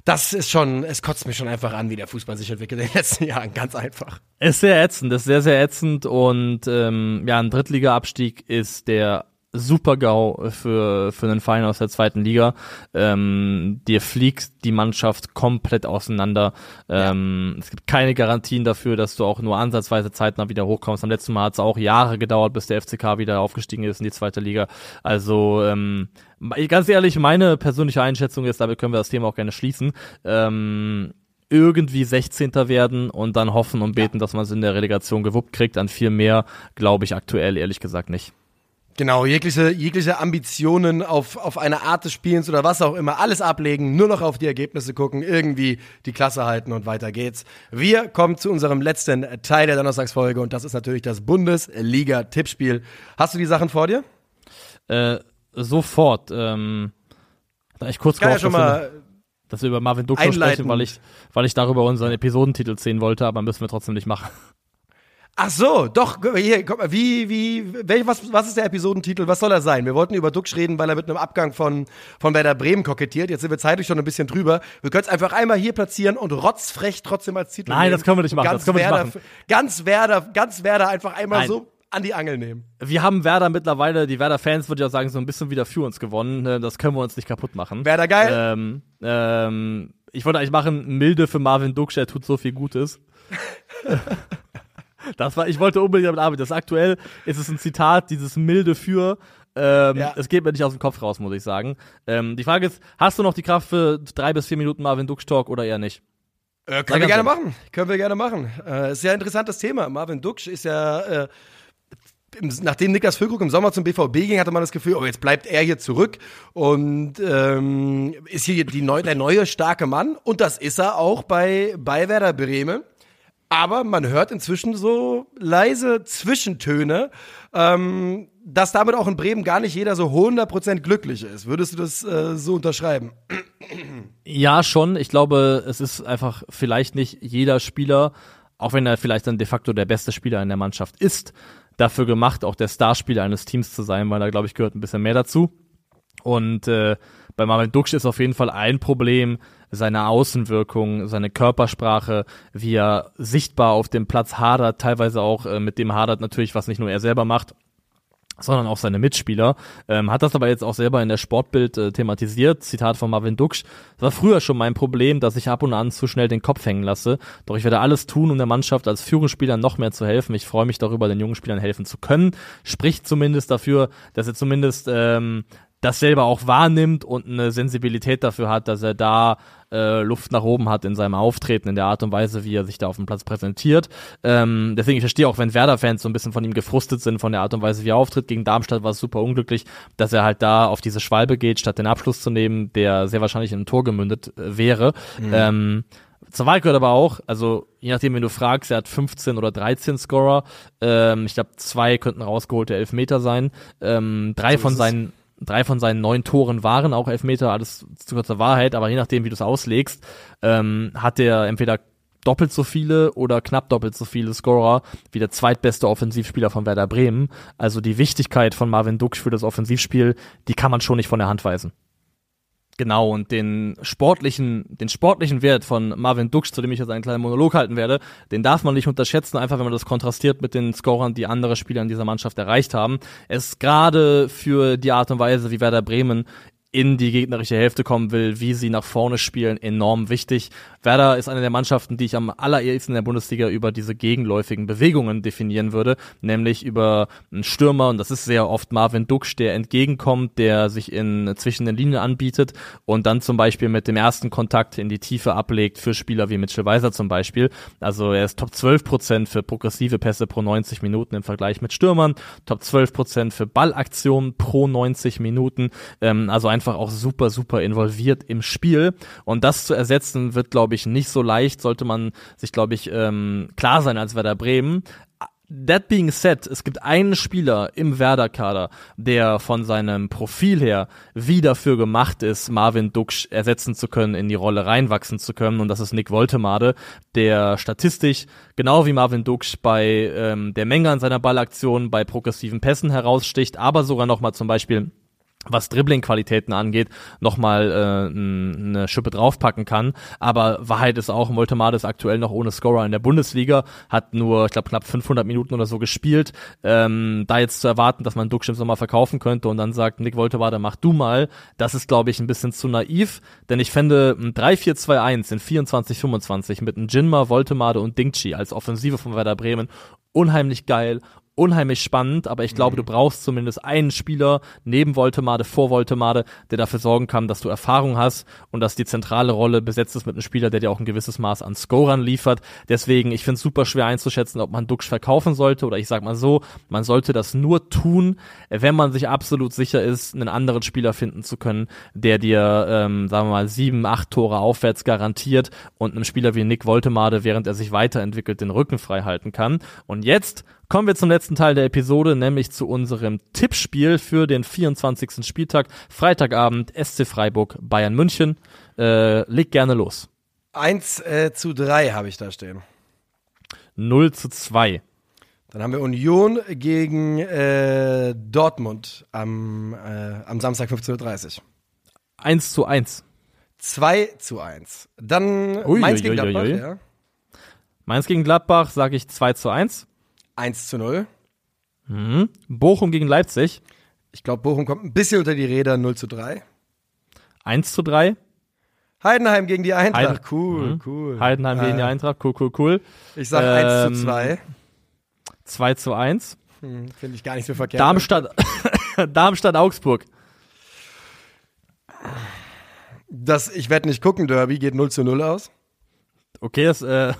Das ist schon, es kotzt mich schon einfach an, wie der Fußball sich entwickelt in den letzten Jahren. Ganz einfach. Es ist sehr ätzend, ist sehr, sehr ätzend und ähm, ja, ein Drittliga-Abstieg ist der Super-GAU für, für einen Verein aus der zweiten Liga. Ähm, dir fliegt die Mannschaft komplett auseinander. Ähm, ja. Es gibt keine Garantien dafür, dass du auch nur ansatzweise zeitnah wieder hochkommst. Am letzten Mal hat es auch Jahre gedauert, bis der FCK wieder aufgestiegen ist in die zweite Liga. Also ähm, ganz ehrlich, meine persönliche Einschätzung ist, damit können wir das Thema auch gerne schließen. Ähm, irgendwie 16. werden und dann hoffen und beten, ja. dass man es in der Relegation gewuppt kriegt. An viel mehr glaube ich aktuell ehrlich gesagt nicht. Genau, jegliche, jegliche Ambitionen auf, auf eine Art des Spielens oder was auch immer, alles ablegen, nur noch auf die Ergebnisse gucken, irgendwie die Klasse halten und weiter geht's. Wir kommen zu unserem letzten Teil der Donnerstagsfolge und das ist natürlich das Bundesliga-Tippspiel. Hast du die Sachen vor dir? Äh, sofort. Ähm, da ich kurz Kann gehofft, ja schon mal dass, wir, über Marvin Duck sprechen, weil ich, weil ich darüber unseren Episodentitel sehen wollte, aber müssen wir trotzdem nicht machen. Ach so, doch, hier, guck mal, wie, wie, welch, was, was ist der Episodentitel? Was soll er sein? Wir wollten über Duxch reden, weil er mit einem Abgang von, von Werder Bremen kokettiert. Jetzt sind wir zeitlich schon ein bisschen drüber. Wir können es einfach einmal hier platzieren und rotzfrech trotzdem als Titel Nein, nehmen. das können wir nicht machen. Ganz das können wir Werder, nicht machen. Ganz Werder, ganz Werder einfach einmal Nein. so an die Angel nehmen. Wir haben Werder mittlerweile, die Werder-Fans würde ich auch sagen, so ein bisschen wieder für uns gewonnen. Äh, das können wir uns nicht kaputt machen. Werder geil. Ähm, ähm, ich wollte eigentlich machen, milde für Marvin Duxch, er tut so viel Gutes. Das war, ich wollte unbedingt damit arbeiten. Das aktuell ist es ein Zitat, dieses milde für. Ähm, ja. Es geht mir nicht aus dem Kopf raus, muss ich sagen. Ähm, die Frage ist, hast du noch die Kraft für drei bis vier Minuten Marvin Dux Talk oder eher nicht? Äh, können wir gerne machen. Können wir gerne machen. Äh, ist ja ein interessantes Thema. Marvin Dux ist ja, äh, nachdem Niklas Füllkrug im Sommer zum BVB ging, hatte man das Gefühl, oh, jetzt bleibt er hier zurück und ähm, ist hier die neu, der neue starke Mann. Und das ist er auch bei, bei Werder Bremen. Aber man hört inzwischen so leise Zwischentöne, ähm, dass damit auch in Bremen gar nicht jeder so 100% glücklich ist. Würdest du das äh, so unterschreiben? Ja, schon. Ich glaube, es ist einfach vielleicht nicht jeder Spieler, auch wenn er vielleicht dann de facto der beste Spieler in der Mannschaft ist, dafür gemacht, auch der Starspieler eines Teams zu sein, weil da, glaube ich, gehört ein bisschen mehr dazu. Und äh, bei Marvin Duksch ist auf jeden Fall ein Problem seine Außenwirkung, seine Körpersprache, wie er sichtbar auf dem Platz hadert, teilweise auch äh, mit dem hadert natürlich, was nicht nur er selber macht, sondern auch seine Mitspieler. Ähm, hat das aber jetzt auch selber in der Sportbild äh, thematisiert. Zitat von Marvin Duksch. Es war früher schon mein Problem, dass ich ab und an zu schnell den Kopf hängen lasse. Doch ich werde alles tun, um der Mannschaft als Führungsspieler noch mehr zu helfen. Ich freue mich darüber, den jungen Spielern helfen zu können. Spricht zumindest dafür, dass er zumindest ähm, das selber auch wahrnimmt und eine Sensibilität dafür hat, dass er da äh, Luft nach oben hat in seinem Auftreten, in der Art und Weise, wie er sich da auf dem Platz präsentiert. Ähm, deswegen, ich verstehe auch, wenn Werder-Fans so ein bisschen von ihm gefrustet sind, von der Art und Weise, wie er auftritt. Gegen Darmstadt war es super unglücklich, dass er halt da auf diese Schwalbe geht, statt den Abschluss zu nehmen, der sehr wahrscheinlich in ein Tor gemündet äh, wäre. Mhm. Ähm, zur Wahl gehört aber auch, also je nachdem, wenn du fragst, er hat 15 oder 13 Scorer. Ähm, ich glaube, zwei könnten rausgeholte Elfmeter sein. Ähm, drei so von seinen Drei von seinen neun Toren waren auch Elfmeter, alles zu kurzer Wahrheit, aber je nachdem, wie du es auslegst, ähm, hat er entweder doppelt so viele oder knapp doppelt so viele Scorer wie der zweitbeste Offensivspieler von Werder Bremen. Also die Wichtigkeit von Marvin Dux für das Offensivspiel, die kann man schon nicht von der Hand weisen. Genau, und den sportlichen, den sportlichen Wert von Marvin Dux, zu dem ich jetzt einen kleinen Monolog halten werde, den darf man nicht unterschätzen, einfach wenn man das kontrastiert mit den Scorern, die andere Spieler in dieser Mannschaft erreicht haben. Es ist gerade für die Art und Weise, wie Werder Bremen in die gegnerische Hälfte kommen will, wie sie nach vorne spielen, enorm wichtig. Werder ist eine der Mannschaften, die ich am allerersten in der Bundesliga über diese gegenläufigen Bewegungen definieren würde, nämlich über einen Stürmer, und das ist sehr oft Marvin Duksch, der entgegenkommt, der sich in zwischen den Linien anbietet und dann zum Beispiel mit dem ersten Kontakt in die Tiefe ablegt für Spieler wie Mitchell Weiser zum Beispiel. Also er ist Top 12 Prozent für progressive Pässe pro 90 Minuten im Vergleich mit Stürmern, Top 12 Prozent für Ballaktionen pro 90 Minuten, ähm, also ein einfach auch super, super involviert im Spiel. Und das zu ersetzen wird, glaube ich, nicht so leicht, sollte man sich, glaube ich, ähm, klar sein als Werder Bremen. That being said, es gibt einen Spieler im Werder-Kader, der von seinem Profil her wie dafür gemacht ist, Marvin Duksch ersetzen zu können, in die Rolle reinwachsen zu können, und das ist Nick Woltemade, der statistisch genau wie Marvin Duksch bei ähm, der Menge an seiner Ballaktion, bei progressiven Pässen heraussticht, aber sogar nochmal zum Beispiel was Dribbling-Qualitäten angeht, nochmal äh, eine Schippe draufpacken kann. Aber Wahrheit ist auch, Moltemade ist aktuell noch ohne Scorer in der Bundesliga, hat nur, ich glaube, knapp 500 Minuten oder so gespielt. Ähm, da jetzt zu erwarten, dass man Duxch im Sommer verkaufen könnte und dann sagt, Nick Woltemade, mach du mal, das ist, glaube ich, ein bisschen zu naiv, denn ich fände ein 3-4-2-1 in 24-25 mit einem Jinma, Woltemade und Dingchi als Offensive von Werder Bremen unheimlich geil, unheimlich spannend, aber ich glaube, mhm. du brauchst zumindest einen Spieler neben Voltemade, vor Voltemade, der dafür sorgen kann, dass du Erfahrung hast und dass die zentrale Rolle besetzt ist mit einem Spieler, der dir auch ein gewisses Maß an Scorern liefert. Deswegen, ich finde es super schwer einzuschätzen, ob man Dux verkaufen sollte oder ich sag mal so, man sollte das nur tun, wenn man sich absolut sicher ist, einen anderen Spieler finden zu können, der dir, ähm, sagen wir mal, sieben, acht Tore aufwärts garantiert und einem Spieler wie Nick Voltemade, während er sich weiterentwickelt, den Rücken frei halten kann. Und jetzt Kommen wir zum letzten Teil der Episode, nämlich zu unserem Tippspiel für den 24. Spieltag, Freitagabend, SC Freiburg, Bayern München. Äh, leg gerne los. 1 äh, zu 3 habe ich da stehen. 0 zu 2. Dann haben wir Union gegen äh, Dortmund am, äh, am Samstag 15.30 Uhr. 1 zu 1. 2 zu 1. Dann Mainz gegen Gladbach, ja. Mainz gegen Gladbach sage ich 2 zu 1. 1 zu 0. Mhm. Bochum gegen Leipzig. Ich glaube, Bochum kommt ein bisschen unter die Räder 0 zu 3. 1 zu 3. Heidenheim gegen die Eintracht. Heiden cool, mhm. cool. Heidenheim ja. gegen die Eintracht. Cool, cool, cool. Ich sage ähm, 1 zu 2. 2 zu 1. Hm, Finde ich gar nicht so verkehrt. Darmstadt, Darmstadt, Augsburg. Das Ich werde nicht gucken, Derby geht 0 zu 0 aus. Okay, das, äh,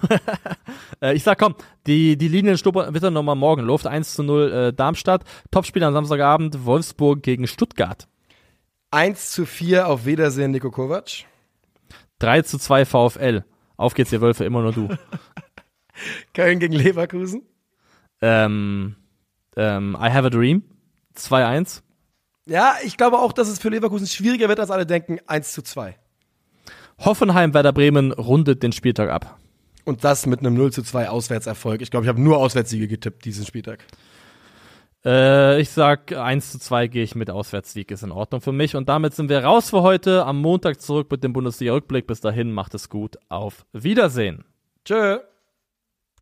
äh, ich sag komm, die, die Linien wird dann nochmal morgen Luft. 1 zu 0 äh, Darmstadt. Topspiel am Samstagabend, Wolfsburg gegen Stuttgart. 1 zu 4 auf Wiedersehen, Niko Kovac. 3 zu 2 VfL. Auf geht's, ihr Wölfe, immer nur du. Köln gegen Leverkusen. Ähm, ähm, I have a dream. 2-1. Ja, ich glaube auch, dass es für Leverkusen schwieriger wird, als alle denken. 1 zu 2. Hoffenheim Werder Bremen rundet den Spieltag ab. Und das mit einem 0 zu 2 Auswärtserfolg. Ich glaube, ich habe nur Auswärtssiege getippt diesen Spieltag. Äh, ich sag 1 zu 2 gehe ich mit Auswärtssieg, ist in Ordnung für mich. Und damit sind wir raus für heute. Am Montag zurück mit dem Bundesliga-Rückblick. Bis dahin, macht es gut. Auf Wiedersehen. Tschö.